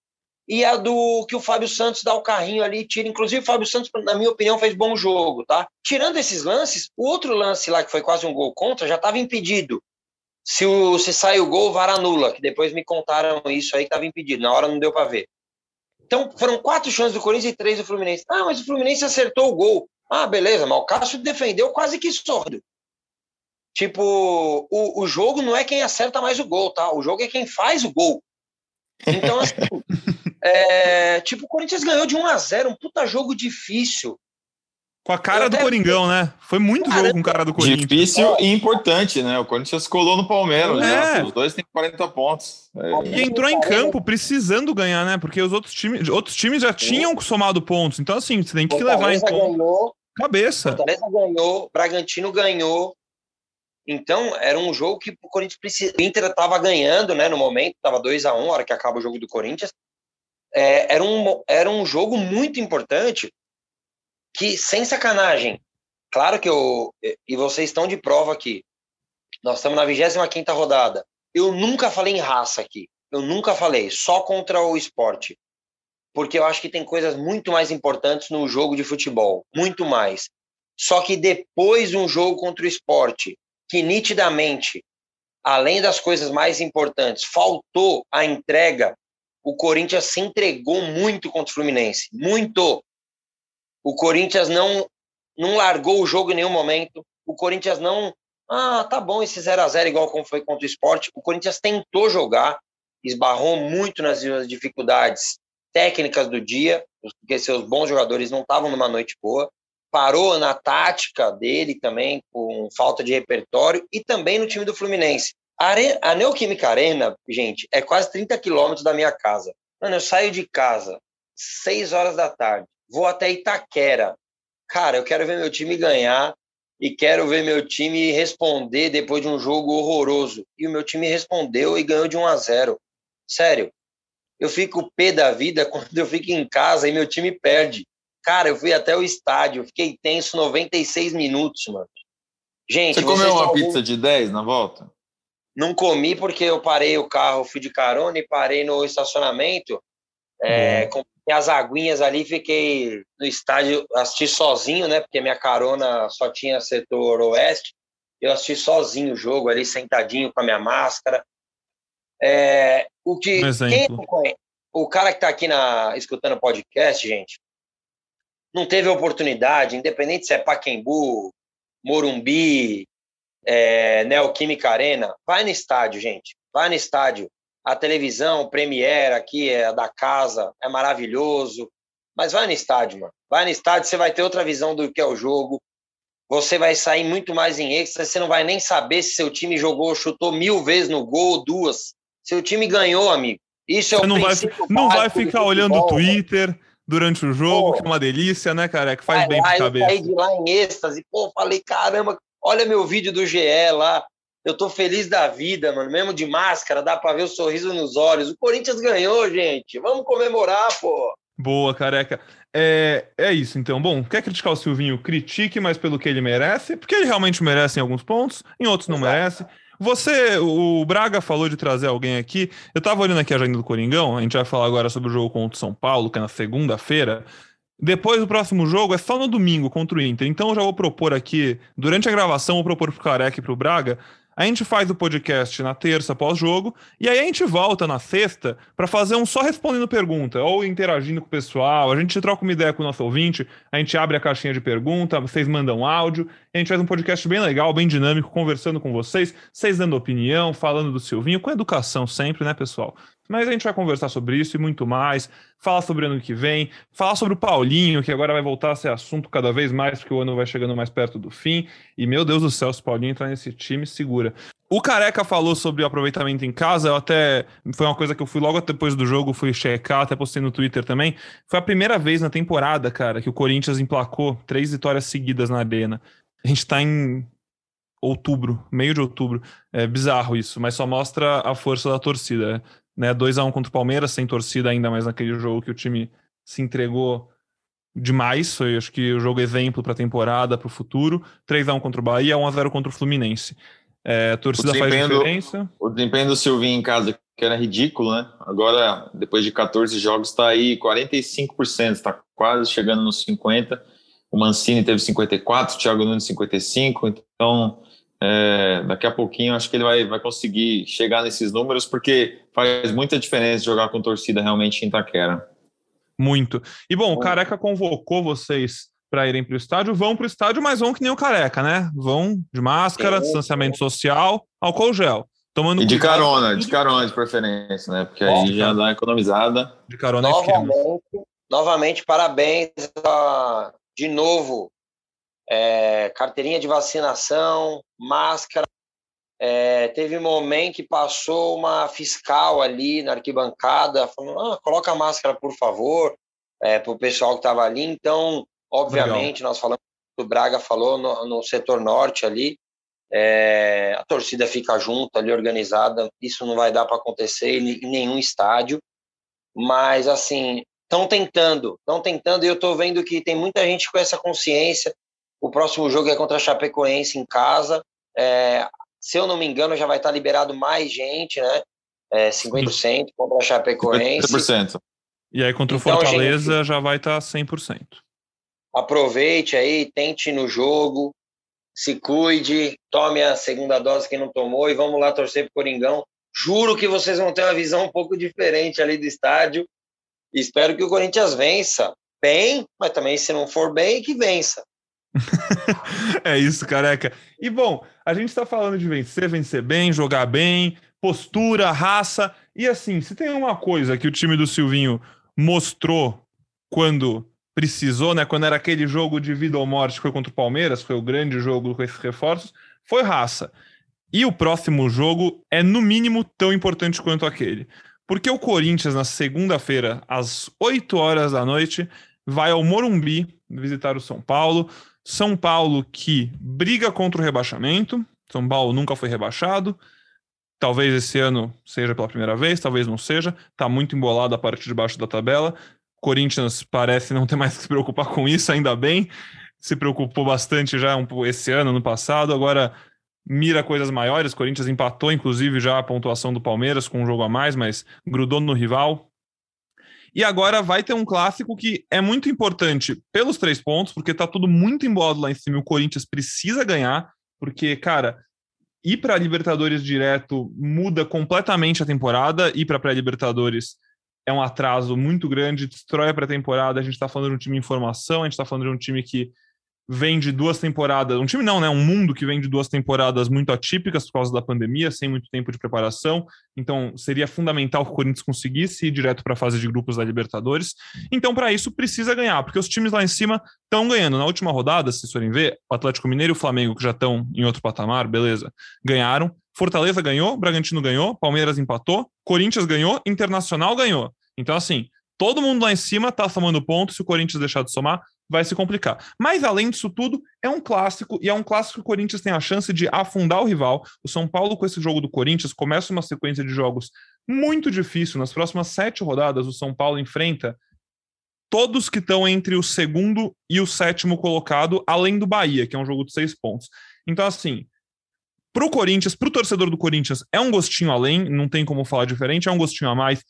E a do que o Fábio Santos dá o carrinho ali, tira. Inclusive, o Fábio Santos, na minha opinião, fez bom jogo, tá? Tirando esses lances, o outro lance lá, que foi quase um gol contra, já estava impedido. Se, o, se sai o gol, VAR anula, que depois me contaram isso aí que estava impedido. Na hora não deu para ver. Então, foram quatro chances do Corinthians e três do Fluminense. Ah, mas o Fluminense acertou o gol. Ah, beleza, mas o Cássio defendeu quase que sordo. Tipo, o, o jogo não é quem acerta mais o gol, tá? O jogo é quem faz o gol. Então, assim, é, tipo, o Corinthians ganhou de 1 a 0 um puta jogo difícil. Com a cara eu do Coringão, né? Foi muito cara, jogo com cara do Corinthians. Difícil e importante, né? O Corinthians colou no Palmeiras. É. Né? Os dois têm 40 pontos. É. E entrou em campo precisando ganhar, né? Porque os outros times, outros times já tinham somado pontos. Então, assim, você tem que levar em conta. Ganhou, Cabeça. Fortaleza ganhou, Bragantino ganhou, então, era um jogo que o Corinthians precisa. O Inter estava ganhando, né, no momento, estava 2 a 1 um, a hora que acaba o jogo do Corinthians. É, era, um, era um jogo muito importante que, sem sacanagem, claro que eu. E vocês estão de prova aqui. Nós estamos na 25 rodada. Eu nunca falei em raça aqui. Eu nunca falei, só contra o esporte. Porque eu acho que tem coisas muito mais importantes no jogo de futebol. Muito mais. Só que depois de um jogo contra o esporte, que nitidamente, além das coisas mais importantes, faltou a entrega, o Corinthians se entregou muito contra o Fluminense, muito. O Corinthians não não largou o jogo em nenhum momento. O Corinthians não, ah, tá bom esse 0 a 0 igual como foi contra o Esporte. O Corinthians tentou jogar, esbarrou muito nas dificuldades técnicas do dia, porque seus bons jogadores não estavam numa noite boa parou na tática dele também, com falta de repertório, e também no time do Fluminense. A, a Neoquímica Arena, gente, é quase 30 quilômetros da minha casa. Mano, eu saio de casa 6 horas da tarde, vou até Itaquera. Cara, eu quero ver meu time ganhar e quero ver meu time responder depois de um jogo horroroso. E o meu time respondeu e ganhou de 1 a 0. Sério. Eu fico pé da vida quando eu fico em casa e meu time perde. Cara, eu fui até o estádio, fiquei tenso 96 minutos, mano. Gente, você comeu uma pizza de 10 na volta? Não comi porque eu parei o carro, fui de carona e parei no estacionamento. É, com as aguinhas ali, fiquei no estádio, assisti sozinho, né? Porque minha carona só tinha setor oeste. Eu assisti sozinho o jogo ali, sentadinho com a minha máscara. É, o que um quem, o cara que tá aqui na, escutando o podcast, gente, não teve oportunidade, independente se é Paquembu, Morumbi, é, Neoquímica Arena, vai no estádio, gente. Vai no estádio. A televisão, Premiere aqui é da casa, é maravilhoso. Mas vai no estádio, mano. Vai no estádio, você vai ter outra visão do que é o jogo. Você vai sair muito mais em êxtase, você não vai nem saber se seu time jogou, chutou mil vezes no gol, duas. Seu time ganhou, amigo. Isso é Você o não vai, não vai ficar olhando o mano. Twitter durante o jogo, Pô. que é uma delícia, né, cara? Que faz Vai bem lá, pra eu cabeça. saí de lá em êxtase. Pô, falei, caramba, olha meu vídeo do GE lá. Eu tô feliz da vida, mano. Mesmo de máscara, dá pra ver o sorriso nos olhos. O Corinthians ganhou, gente. Vamos comemorar, pô. Boa, careca. É, é isso, então. Bom, quer criticar o Silvinho? Critique, mas pelo que ele merece, porque ele realmente merece em alguns pontos, em outros não Exato. merece. Você, o Braga falou de trazer alguém aqui. Eu tava olhando aqui a agenda do Coringão, a gente vai falar agora sobre o jogo contra o São Paulo, que é na segunda-feira. Depois, o próximo jogo é só no domingo contra o Inter. Então, eu já vou propor aqui, durante a gravação, vou propor pro Careca e pro Braga. A gente faz o podcast na terça pós-jogo, e aí a gente volta na sexta para fazer um só respondendo pergunta, ou interagindo com o pessoal. A gente troca uma ideia com o nosso ouvinte, a gente abre a caixinha de pergunta, vocês mandam áudio, a gente faz um podcast bem legal, bem dinâmico, conversando com vocês, vocês dando opinião, falando do Silvinho, com educação sempre, né, pessoal? Mas a gente vai conversar sobre isso e muito mais, falar sobre o ano que vem, falar sobre o Paulinho, que agora vai voltar a ser assunto cada vez mais, porque o ano vai chegando mais perto do fim. E, meu Deus do céu, se o Paulinho entrar nesse time, segura. O Careca falou sobre o aproveitamento em casa, eu até. Foi uma coisa que eu fui logo depois do jogo, fui checar, até postei no Twitter também. Foi a primeira vez na temporada, cara, que o Corinthians emplacou três vitórias seguidas na Arena. A gente tá em outubro, meio de outubro. É bizarro isso, mas só mostra a força da torcida. Né? 2 a 1 contra o Palmeiras, sem torcida ainda mais naquele jogo que o time se entregou demais. Foi, acho que, o jogo exemplo para a temporada, para o futuro. 3 a 1 contra o Bahia, 1 a 0 contra o Fluminense. É, a torcida O faz do- diferença. O desempenho do Silvinho em casa, que era ridículo, né? Agora, depois de 14 jogos, está aí 45%, está quase chegando nos 50%. O Mancini teve 54%, o Thiago Nunes 55%. Então, é, daqui a pouquinho, acho que ele vai, vai conseguir chegar nesses números, porque faz muita diferença jogar com torcida realmente em Itaquera. Muito. E bom, o Careca convocou vocês para irem para o estádio. Vão para o estádio, mas vão que nem o Careca, né? Vão de máscara, Sim. distanciamento social, álcool gel. Tomando E de cuidado, carona, de carona de preferência, né? Porque Bom, aí já dá uma economizada. De carona é. Novamente, novamente, parabéns a- de novo. É, carteirinha de vacinação, máscara. É, teve um momento que passou uma fiscal ali na arquibancada, falando: ah, coloca a máscara, por favor, para o pessoal que estava ali. Então, obviamente, nós falamos, o Braga falou no, no setor norte ali, é, a torcida fica junto ali, organizada. Isso não vai dar para acontecer em em nenhum estádio mas assim estão tentando, estão tentando e eu estou vendo que tem muita gente com essa consciência. O próximo jogo é contra a Chapecoense em casa. É, se eu não me engano, já vai estar liberado mais gente, né? É, 50% contra a Chapecoense. 50%. E aí contra o Então, Fortaleza já vai estar 100%. Aproveite aí, tente no jogo, se cuide, tome a segunda dose que não tomou e vamos lá torcer pro Coringão. Juro que vocês vão ter uma visão um pouco diferente ali do estádio. Espero que o Corinthians vença bem, mas também se não for bem, que vença. é isso, careca. E bom, a gente está falando de vencer, vencer bem, jogar bem, postura, raça. E assim, se tem uma coisa que o time do Silvinho mostrou quando precisou, né? Quando era aquele jogo de vida ou morte que foi contra o Palmeiras, foi o grande jogo com esses reforços, foi raça. E o próximo jogo é, no mínimo, tão importante quanto aquele. Porque o Corinthians, na segunda-feira, às 8 horas da noite, vai ao Morumbi visitar o São Paulo. São Paulo que briga contra o rebaixamento. São Paulo nunca foi rebaixado. Talvez esse ano seja pela primeira vez, talvez não seja. Está muito embolado a parte de baixo da tabela. Corinthians parece não ter mais que se preocupar com isso, ainda bem. Se preocupou bastante já esse ano, no passado. Agora mira coisas maiores. Corinthians empatou, inclusive, já a pontuação do Palmeiras com um jogo a mais, mas grudou no rival. E agora vai ter um clássico que é muito importante pelos três pontos, porque tá tudo muito embolado lá em cima. O Corinthians precisa ganhar, porque, cara, ir para Libertadores direto muda completamente a temporada. Ir para pré-Libertadores é um atraso muito grande, destrói a pré-temporada. A gente está falando de um time em formação, a gente está falando de um time que vem de duas temporadas, um time não, né? Um mundo que vem de duas temporadas muito atípicas por causa da pandemia, sem muito tempo de preparação. Então, seria fundamental que o Corinthians conseguisse ir direto para a fase de grupos da Libertadores. Então, para isso, precisa ganhar, porque os times lá em cima estão ganhando. Na última rodada, se vocês forem ver, o Atlético Mineiro e o Flamengo, que já estão em outro patamar, beleza, ganharam. Fortaleza ganhou, Bragantino ganhou, Palmeiras empatou, Corinthians ganhou, Internacional ganhou. Então, assim, todo mundo lá em cima está somando pontos. Se o Corinthians deixar de somar, vai se complicar. Mas além disso tudo, é um clássico e é um clássico que o Corinthians tem a chance de afundar o rival. O São Paulo, com esse jogo do Corinthians, começa uma sequência de jogos muito difícil. Nas próximas sete rodadas, o São Paulo enfrenta todos que estão entre o segundo e o sétimo colocado, além do Bahia, que é um jogo de seis pontos. Então, assim, para o Corinthians, para o torcedor do Corinthians, é um gostinho além, não tem como falar diferente, é um gostinho a mais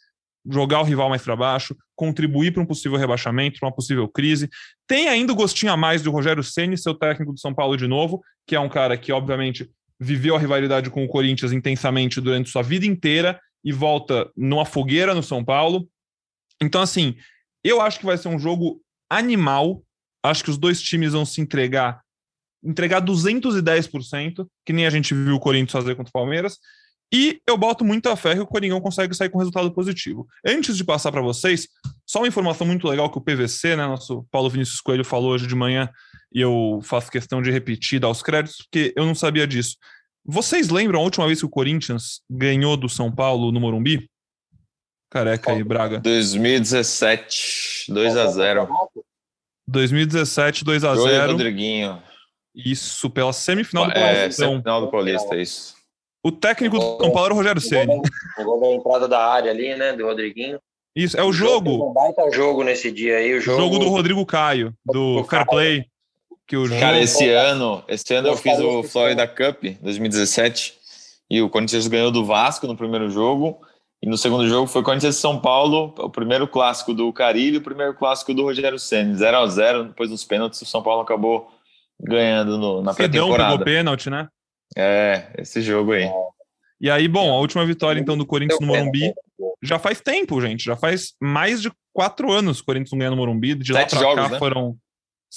jogar o rival mais para baixo, contribuir para um possível rebaixamento, para uma possível crise. Tem ainda o gostinho a mais do Rogério Ceni, seu técnico do São Paulo de novo, que é um cara que obviamente viveu a rivalidade com o Corinthians intensamente durante sua vida inteira e volta numa fogueira no São Paulo. Então assim, eu acho que vai ser um jogo animal. Acho que os dois times vão se entregar entregar 210%, que nem a gente viu o Corinthians fazer contra o Palmeiras. E eu boto muita fé que o Coringão consegue sair com resultado positivo. Antes de passar para vocês, só uma informação muito legal que o PVC, né, nosso Paulo Vinícius Coelho, falou hoje de manhã, e eu faço questão de repetir, dar os créditos, porque eu não sabia disso. Vocês lembram a última vez que o Corinthians ganhou do São Paulo no Morumbi? Careca e Braga. 2017, 2 a 0 2017, 2 a 0 Rodriguinho. Isso, pela semifinal do É, Paulista. semifinal do Paulista, isso. O técnico do São Paulo era o Rogério Ceni. O gol da entrada da área ali, né, do Rodriguinho. Isso, é o jogo, Um baita jogo nesse dia aí, o o jogo, jogo do Rodrigo Caio, do Do Fair Caio. Play. Que o jogo, Cara, esse ano, esse ano eu Eu fiz o Florida Cup 2017 e o Corinthians ganhou do Vasco no primeiro jogo e no segundo jogo foi Corinthians São Paulo, o primeiro clássico do Carilho, o primeiro clássico do Rogério Ceni, 0 a 0 depois dos pênaltis o São Paulo acabou ganhando no, na Fedão pegou pré-temporada. pênalti, né? É, esse jogo aí. E aí, bom, a última vitória então do Corinthians no. Morumbi já faz tempo, gente. Já faz mais de quatro anos que o Corinthians não ganha no Morumbi. De lá Sete pra jogos, cá né? foram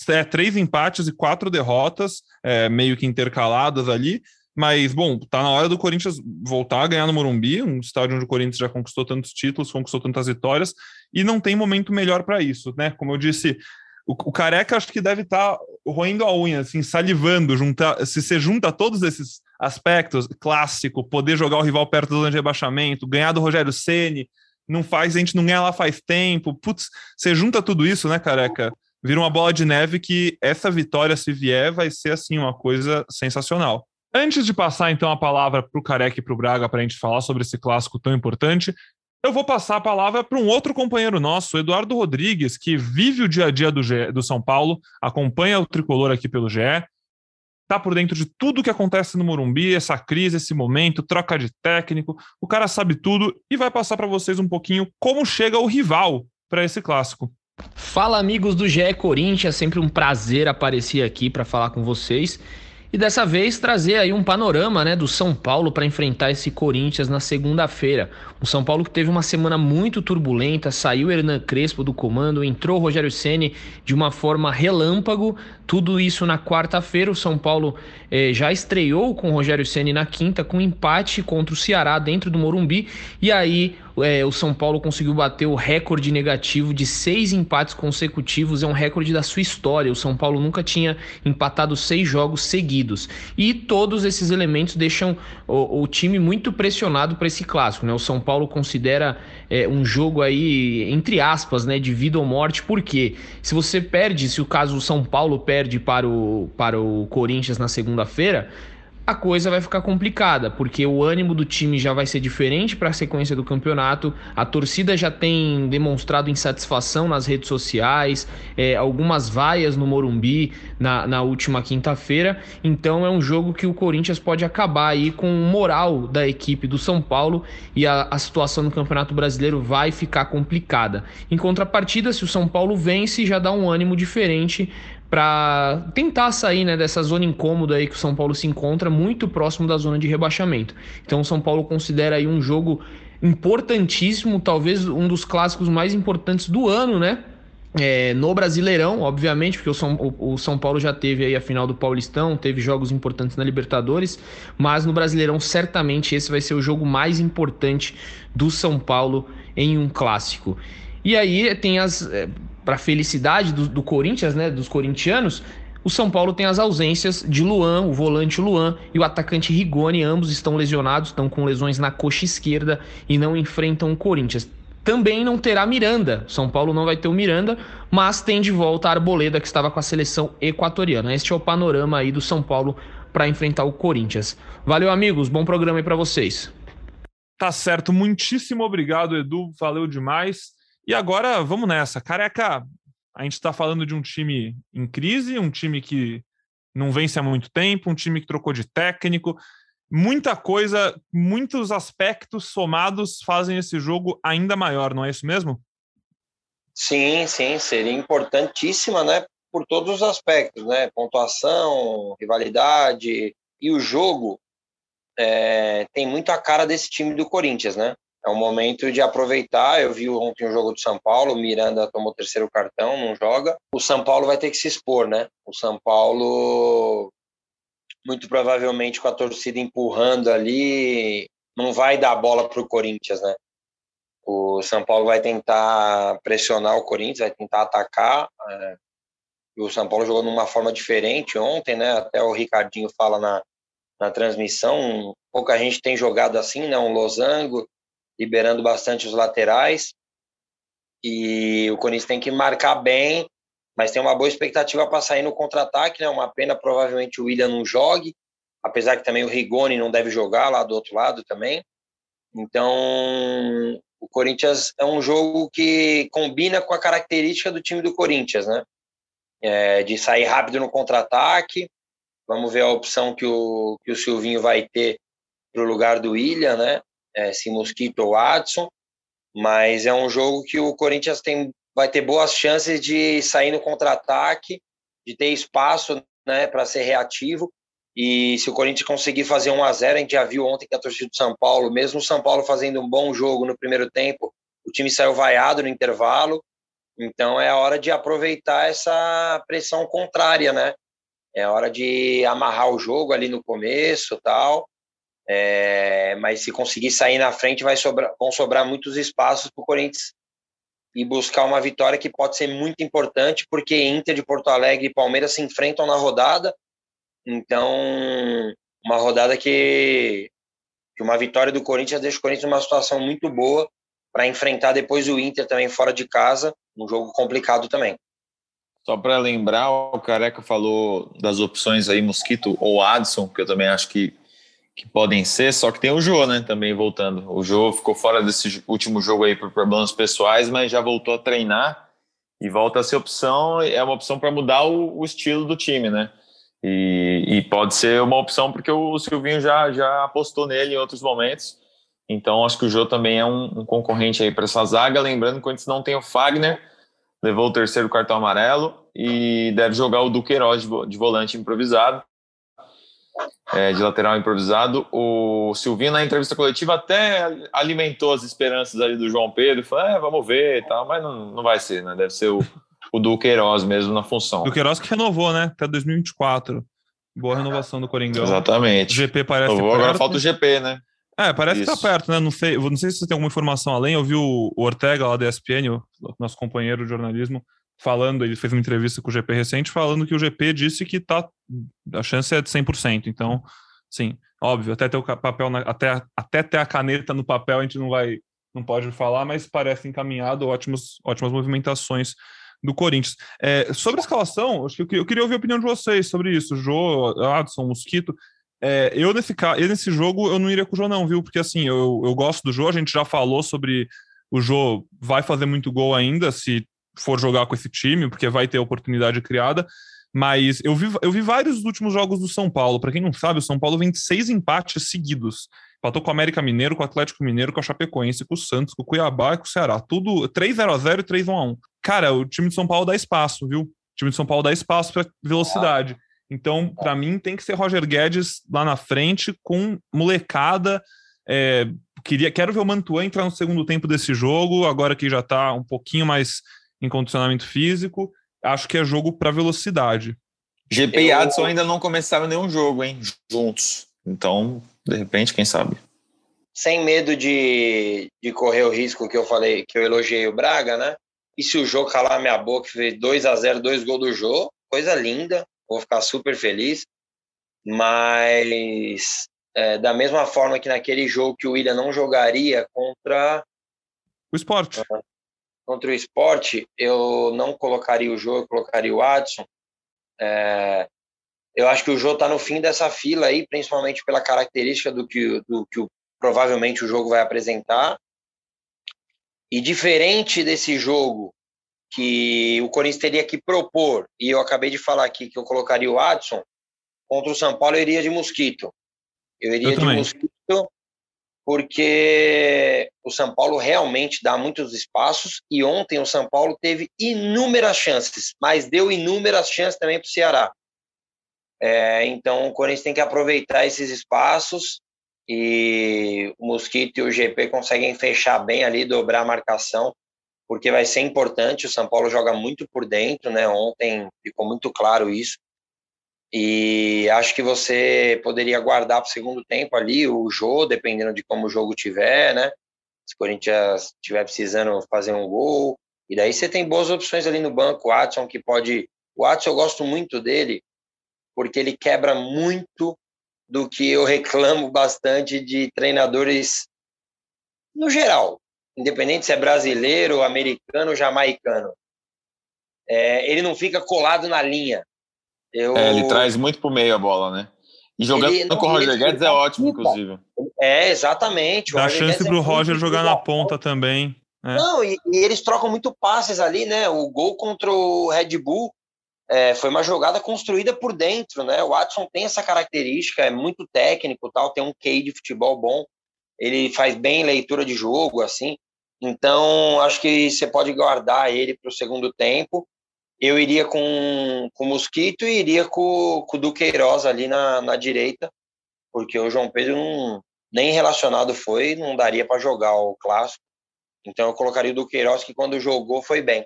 é, três empates e quatro derrotas, é, meio que intercaladas ali. Mas, bom, tá na hora do Corinthians voltar a ganhar no Morumbi, um estádio onde o Corinthians já conquistou tantos títulos, conquistou tantas vitórias, e não tem momento melhor para isso, né? Como eu disse, o, o Careca acho que deve estar roendo a unha, assim, salivando, juntar, se você junta todos esses aspectos, clássico, poder jogar o rival perto do zona de rebaixamento, ganhar do Rogério Ceni, não faz, a gente não ganha lá faz tempo, putz, você junta tudo isso, né, Careca? Vira uma bola de neve que essa vitória, se vier, vai ser, assim, uma coisa sensacional. Antes de passar, então, a palavra para o Careca e para o Braga para a gente falar sobre esse clássico tão importante, eu vou passar a palavra para um outro companheiro nosso, Eduardo Rodrigues, que vive o dia a dia do, GE do São Paulo, acompanha o tricolor aqui pelo GE, está por dentro de tudo que acontece no Morumbi, essa crise, esse momento, troca de técnico. O cara sabe tudo e vai passar para vocês um pouquinho como chega o rival para esse clássico. Fala amigos do GE Corinthians, sempre um prazer aparecer aqui para falar com vocês. E dessa vez trazer aí um panorama, né, do São Paulo para enfrentar esse Corinthians na segunda-feira. O São Paulo que teve uma semana muito turbulenta, saiu Hernan Crespo do comando, entrou Rogério Ceni de uma forma relâmpago. Tudo isso na quarta-feira. O São Paulo eh, já estreou com Rogério Ceni na quinta com empate contra o Ceará dentro do Morumbi e aí é, o São Paulo conseguiu bater o recorde negativo de seis empates consecutivos, é um recorde da sua história. O São Paulo nunca tinha empatado seis jogos seguidos. E todos esses elementos deixam o, o time muito pressionado para esse clássico. Né? O São Paulo considera é, um jogo aí, entre aspas, né, de vida ou morte, porque se você perde, se o caso o São Paulo perde para o, para o Corinthians na segunda-feira a coisa vai ficar complicada, porque o ânimo do time já vai ser diferente para a sequência do campeonato. A torcida já tem demonstrado insatisfação nas redes sociais, é, algumas vaias no Morumbi na, na última quinta-feira. Então é um jogo que o Corinthians pode acabar aí com o moral da equipe do São Paulo e a, a situação no Campeonato Brasileiro vai ficar complicada. Em contrapartida, se o São Paulo vence, já dá um ânimo diferente para tentar sair né, dessa zona incômoda aí que o São Paulo se encontra, muito próximo da zona de rebaixamento. Então o São Paulo considera aí um jogo importantíssimo, talvez um dos clássicos mais importantes do ano, né? é, no Brasileirão, obviamente, porque o São, o, o São, Paulo já teve aí a final do Paulistão, teve jogos importantes na Libertadores, mas no Brasileirão certamente esse vai ser o jogo mais importante do São Paulo em um clássico. E aí tem as. É, para felicidade do, do Corinthians, né? Dos corintianos, o São Paulo tem as ausências de Luan, o volante Luan e o atacante Rigoni, ambos estão lesionados, estão com lesões na coxa esquerda e não enfrentam o Corinthians. Também não terá Miranda. São Paulo não vai ter o Miranda, mas tem de volta a Arboleda, que estava com a seleção equatoriana. Este é o panorama aí do São Paulo para enfrentar o Corinthians. Valeu, amigos. Bom programa aí para vocês. Tá certo. Muitíssimo obrigado, Edu. Valeu demais. E agora vamos nessa. Careca, a gente está falando de um time em crise, um time que não vence há muito tempo, um time que trocou de técnico muita coisa, muitos aspectos somados fazem esse jogo ainda maior, não é isso mesmo? Sim, sim, seria importantíssima, né? Por todos os aspectos, né? Pontuação, rivalidade e o jogo é, tem muito a cara desse time do Corinthians, né? É um momento de aproveitar. Eu vi ontem o um jogo do São Paulo, Miranda tomou o terceiro cartão, não joga. O São Paulo vai ter que se expor, né? O São Paulo muito provavelmente com a torcida empurrando ali, não vai dar bola para o Corinthians, né? O São Paulo vai tentar pressionar o Corinthians, vai tentar atacar. É, o São Paulo jogou de uma forma diferente ontem, né? Até o Ricardinho fala na, na transmissão. Pouca gente tem jogado assim, né? Um losango, liberando bastante os laterais. E o Corinthians tem que marcar bem mas tem uma boa expectativa para sair no contra-ataque, né? Uma pena provavelmente o William não jogue, apesar que também o Rigoni não deve jogar lá do outro lado também. Então, o Corinthians é um jogo que combina com a característica do time do Corinthians, né? É, de sair rápido no contra-ataque. Vamos ver a opção que o, que o Silvinho vai ter para o lugar do William, né? É, se Mosquito ou Adson. Mas é um jogo que o Corinthians tem vai ter boas chances de sair no contra-ataque, de ter espaço né, para ser reativo. E se o Corinthians conseguir fazer 1 a 0 a gente já viu ontem que a torcida do São Paulo, mesmo o São Paulo fazendo um bom jogo no primeiro tempo, o time saiu vaiado no intervalo. Então é a hora de aproveitar essa pressão contrária, né? É a hora de amarrar o jogo ali no começo, tal. É, mas se conseguir sair na frente, vai sobrar, vão sobrar muitos espaços para o Corinthians e buscar uma vitória que pode ser muito importante, porque Inter de Porto Alegre e Palmeiras se enfrentam na rodada. Então, uma rodada que, que uma vitória do Corinthians deixa o Corinthians numa situação muito boa para enfrentar depois o Inter também fora de casa, um jogo complicado também. Só para lembrar, o Careca falou das opções aí, Mosquito ou Adson, que eu também acho que que podem ser, só que tem o Jô, né, também voltando. O Jô ficou fora desse último jogo aí por problemas pessoais, mas já voltou a treinar e volta a ser opção, é uma opção para mudar o, o, estilo do time, né? E, e, pode ser uma opção porque o Silvinho já, já apostou nele em outros momentos. Então acho que o Jô também é um, um concorrente aí para essa zaga. Lembrando que antes não tem o Fagner, levou o terceiro cartão amarelo e deve jogar o Duqueiroz de, de volante improvisado é, de lateral improvisado. O Silvinho, na entrevista coletiva, até alimentou as esperanças ali do João Pedro. Falou, é, vamos ver e tal, mas não, não vai ser, né? Deve ser o, o Duqueiroz mesmo na função. Duqueiroz que renovou, né? Até 2024. Boa renovação do Coringão. Exatamente. O GP parece Renovou, Agora falta o GP, né? É, parece Isso. que tá perto, né? Não sei, não sei se você tem alguma informação além. Eu vi o, Ortega lá da ESPN, o nosso companheiro de jornalismo, falando, ele fez uma entrevista com o GP recente, falando que o GP disse que tá, a chance é de 100%. Então, sim, óbvio, até ter o papel, na, até, até ter a caneta no papel a gente não vai, não pode falar, mas parece encaminhado, ótimos, ótimas movimentações do Corinthians. É, sobre a escalação, acho que eu, queria ouvir a opinião de vocês sobre isso. Jô, Adson, Mosquito. É, eu, nesse, eu, nesse jogo, eu não iria com o Jô, não, viu? Porque assim, eu, eu gosto do Jô, a gente já falou sobre o Jô vai fazer muito gol ainda, se for jogar com esse time, porque vai ter oportunidade criada. Mas eu vi, eu vi vários dos últimos jogos do São Paulo. Para quem não sabe, o São Paulo vem de seis empates seguidos. Empatou com o América Mineiro, com o Atlético Mineiro, com o Chapecoense, com o Santos, com o Cuiabá e com o Ceará. Tudo 3-0-0 e 3-1-1. Cara, o time de São Paulo dá espaço, viu? O time de São Paulo dá espaço para velocidade. Então, para mim, tem que ser Roger Guedes lá na frente, com molecada. É, queria, quero ver o Mantuan entrar no segundo tempo desse jogo, agora que já está um pouquinho mais em condicionamento físico. Acho que é jogo para velocidade. GP e Adson ainda não começaram nenhum jogo, hein? Juntos. Então, de repente, quem sabe? Sem medo de, de correr o risco que eu falei, que eu elogiei o Braga, né? E se o jogo calar minha boca e fez 2 a 0 dois gols do jogo, coisa linda, vou ficar super feliz. Mas é, da mesma forma que naquele jogo que o William não jogaria contra o esporte. Contra o esporte, eu não colocaria o jogo, eu colocaria o Adson. É, eu acho que o jogo está no fim dessa fila aí, principalmente pela característica do que, do que provavelmente o jogo vai apresentar. E diferente desse jogo que o Corinthians teria que propor, e eu acabei de falar aqui que eu colocaria o Adson, contra o São Paulo eu iria de Mosquito. Eu iria eu de Mosquito porque o São Paulo realmente dá muitos espaços e ontem o São Paulo teve inúmeras chances, mas deu inúmeras chances também para o Ceará. É, então o Corinthians tem que aproveitar esses espaços e o Mosquito e o GP conseguem fechar bem ali, dobrar a marcação, porque vai ser importante. O São Paulo joga muito por dentro, né? Ontem ficou muito claro isso. E acho que você poderia guardar para o segundo tempo ali o jogo, dependendo de como o jogo tiver, né? Se o Corinthians estiver precisando fazer um gol. E daí você tem boas opções ali no banco. O Watson, que pode. O Watson, eu gosto muito dele, porque ele quebra muito do que eu reclamo bastante de treinadores no geral, independente se é brasileiro, americano, jamaicano. É, ele não fica colado na linha. Eu... É, ele traz muito pro meio a bola, né? E jogando ele, com o Roger Guedes é ótimo, inclusive. É, exatamente. Dá chance pro é Roger jogar na ponta também. É. Não, e, e, eles trocam muito passes ali, né? O gol contra o Red Bull é, foi uma jogada construída por dentro, né? O Watson tem essa característica, é muito técnico, tal, tem um QI de futebol bom. Ele faz bem leitura de jogo, assim. Então, acho que você pode guardar ele para o segundo tempo eu iria com, com o Mosquito e iria com, com o Duqueiroz ali na, na direita, porque o João Pedro não, nem relacionado foi, não daria para jogar o clássico. Então eu colocaria o Duqueiroz, que quando jogou foi bem.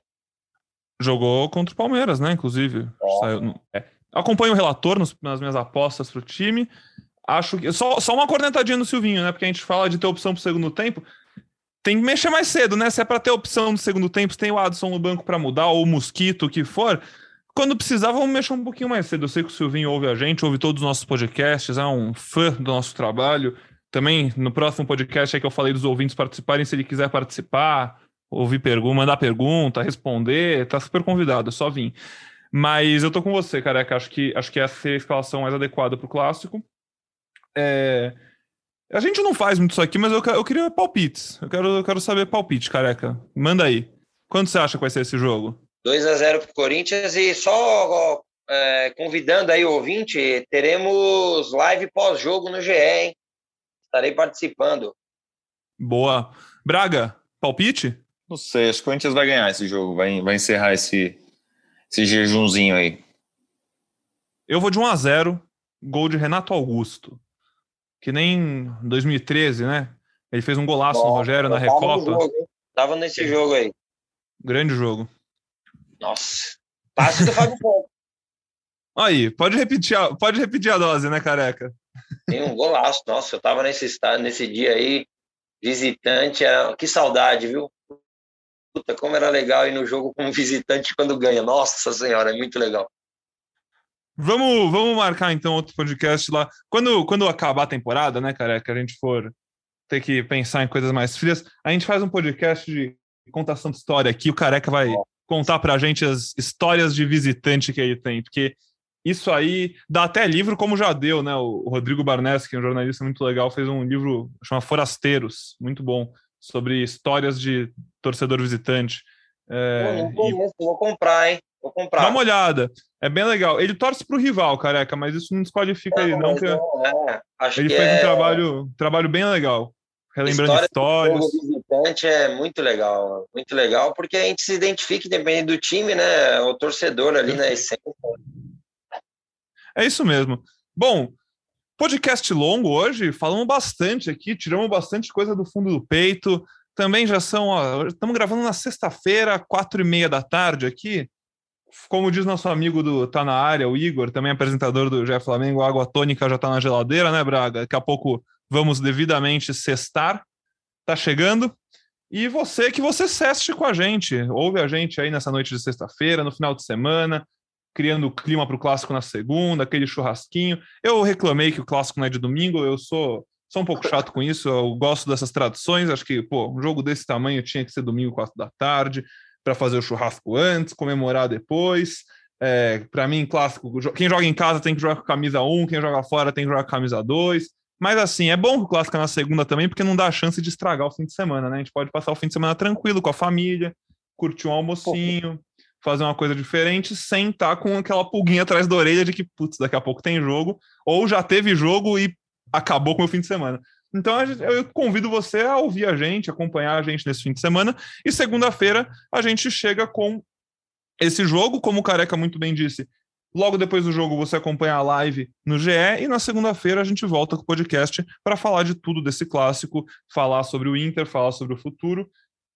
Jogou contra o Palmeiras, né? Inclusive. É. Acompanho o relator nos, nas minhas apostas para o time. Acho que. Só, só uma cornetadinha no Silvinho, né? Porque a gente fala de ter opção para o segundo tempo tem que mexer mais cedo, né? Se é para ter opção no segundo tempo, se tem o Adson no banco para mudar, ou o Mosquito, o que for. Quando precisar, vamos mexer um pouquinho mais cedo. Eu sei que o Silvinho ouve a gente, ouve todos os nossos podcasts, é um fã do nosso trabalho. Também no próximo podcast é que eu falei dos ouvintes participarem, se ele quiser participar, ouvir pergunta, mandar pergunta, responder, tá super convidado, é só vir. Mas eu tô com você, careca. Acho que, acho que essa é a escalação mais adequada pro clássico. É, a gente não faz muito isso aqui, mas eu, eu queria palpites. Eu quero, eu quero saber palpite, careca. Manda aí. Quanto você acha que vai ser esse jogo? 2 a 0 para o Corinthians e só é, convidando aí o ouvinte, teremos live pós-jogo no GE, hein? Estarei participando. Boa. Braga, palpite? Não sei, acho que o Corinthians vai ganhar esse jogo, vai, vai encerrar esse, esse jejumzinho aí. Eu vou de 1 a 0 gol de Renato Augusto que nem 2013, né? Ele fez um golaço Bom, no Rogério na Recopa. Jogo, tava nesse jogo aí. Grande jogo. Nossa. Passe do Fábio Ponto. Aí, pode repetir, a, pode repetir a dose, né, careca? Tem um golaço. Nossa, eu tava nesse estado, nesse dia aí, visitante. Era... Que saudade, viu? Puta, como era legal ir no jogo como visitante quando ganha. Nossa senhora, é muito legal. Vamos, vamos marcar então outro podcast lá. Quando, quando acabar a temporada, né, cara, que a gente for ter que pensar em coisas mais frias, a gente faz um podcast de contação de história aqui. O Careca vai contar pra gente as histórias de visitante que ele tem, porque isso aí dá até livro, como já deu, né? O Rodrigo Barnes, que é um jornalista muito legal, fez um livro chama Forasteiros, muito bom, sobre histórias de torcedor visitante. É, não conheço, e... vou comprar, hein? Vou comprar. Dá uma olhada. É bem legal. Ele torce para o rival, careca, mas isso não desqualifica ele, não. Que não é. ele fez é... um trabalho, trabalho bem legal. Relembrando histórias. O visitante é muito legal. Muito legal, porque a gente se identifica, dependendo do time, né? O torcedor ali na essência. É isso mesmo. Bom, podcast longo hoje, falamos bastante aqui, tiramos bastante coisa do fundo do peito. Também já são, estamos gravando na sexta-feira, quatro e meia da tarde aqui. Como diz nosso amigo do Tá na Área, o Igor, também apresentador do GE Flamengo, a água tônica já está na geladeira, né, Braga? Daqui a pouco vamos devidamente cestar. Tá chegando. E você que você ceste com a gente, ouve a gente aí nessa noite de sexta-feira, no final de semana, criando clima para o clássico na segunda, aquele churrasquinho. Eu reclamei que o clássico não é de domingo, eu sou, sou um pouco chato com isso, eu gosto dessas tradições, acho que, pô, um jogo desse tamanho tinha que ser domingo, quatro da tarde, para fazer o churrasco antes, comemorar depois. É, para mim, clássico, quem joga em casa tem que jogar com camisa 1, quem joga fora tem que jogar com camisa 2. Mas assim, é bom que o clássico é na segunda também, porque não dá a chance de estragar o fim de semana, né? A gente pode passar o fim de semana tranquilo com a família, curtir um almocinho, fazer uma coisa diferente, sem estar tá com aquela pulguinha atrás da orelha de que, putz, daqui a pouco tem jogo, ou já teve jogo e acabou com o fim de semana. Então eu convido você a ouvir a gente, acompanhar a gente nesse fim de semana, e segunda-feira a gente chega com esse jogo, como o Careca muito bem disse, Logo depois do jogo, você acompanha a live no GE e na segunda-feira a gente volta com o podcast para falar de tudo desse clássico, falar sobre o Inter, falar sobre o futuro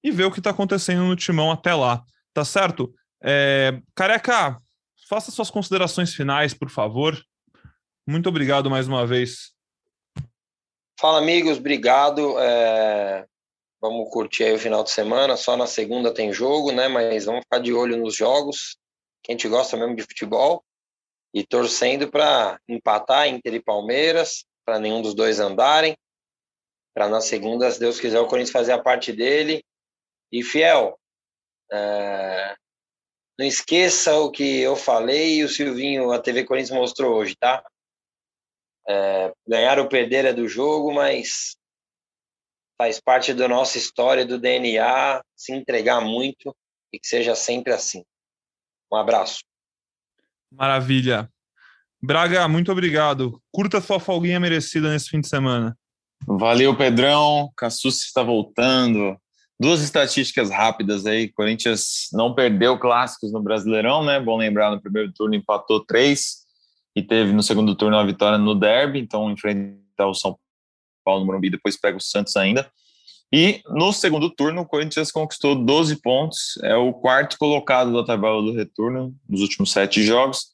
e ver o que está acontecendo no timão até lá. Tá certo? É... Careca, faça suas considerações finais, por favor. Muito obrigado mais uma vez. Fala, amigos, obrigado. É... Vamos curtir aí o final de semana. Só na segunda tem jogo, né? Mas vamos ficar de olho nos jogos. Que a gente gosta mesmo de futebol e torcendo para empatar Inter e Palmeiras, para nenhum dos dois andarem, para na segunda, se Deus quiser, o Corinthians fazer a parte dele. E fiel, é... não esqueça o que eu falei e o Silvinho, a TV Corinthians mostrou hoje, tá? É... ganhar ou perder é do jogo, mas faz parte da nossa história, do DNA, se entregar muito e que seja sempre assim. Um abraço. Maravilha. Braga, muito obrigado. Curta sua folguinha merecida nesse fim de semana. Valeu, Pedrão. Cassus está voltando. Duas estatísticas rápidas aí. Corinthians não perdeu clássicos no Brasileirão, né? Bom lembrar, no primeiro turno empatou três e teve no segundo turno uma vitória no derby, então enfrentar o São Paulo no Morumbi, depois pega o Santos ainda. E no segundo turno, o Corinthians conquistou 12 pontos, é o quarto colocado da tabela do retorno nos últimos sete jogos.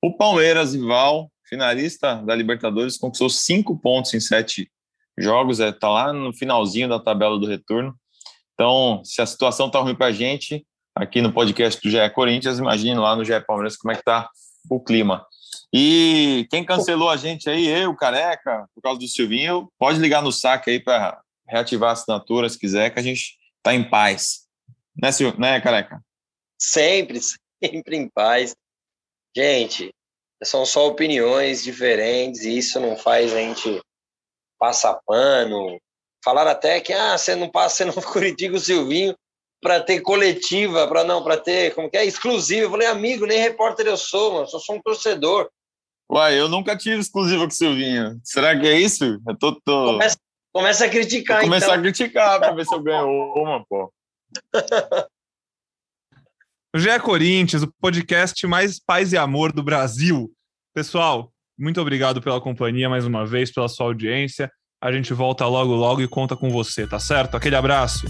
O Palmeiras, rival, finalista da Libertadores, conquistou cinco pontos em sete jogos, está é, tá lá no finalzinho da tabela do retorno. Então, se a situação está ruim para a gente, aqui no podcast do GE Corinthians, imagine lá no GE Palmeiras como é que está o clima. E quem cancelou a gente aí, eu, Careca, por causa do Silvinho, pode ligar no saque aí para reativar a assinatura se quiser, que a gente está em paz. Né, Silvio? né, careca? Sempre, sempre em paz. Gente, são só opiniões diferentes e isso não faz a gente passar pano. Falaram até que ah, você não passa, você não Curitiba o Silvinho para ter coletiva, para não, para ter, como que é, exclusivo. Eu falei, amigo, nem repórter eu sou, mano, só sou um torcedor. Uai, eu nunca tive exclusiva com o Silvinho. Será que é isso? Eu tô, tô... Começa, Começa a criticar, começar então. a criticar para ver se eu ganho uma, pô. O GE Corinthians, o podcast mais paz e amor do Brasil. Pessoal, muito obrigado pela companhia mais uma vez, pela sua audiência. A gente volta logo, logo e conta com você, tá certo? Aquele abraço.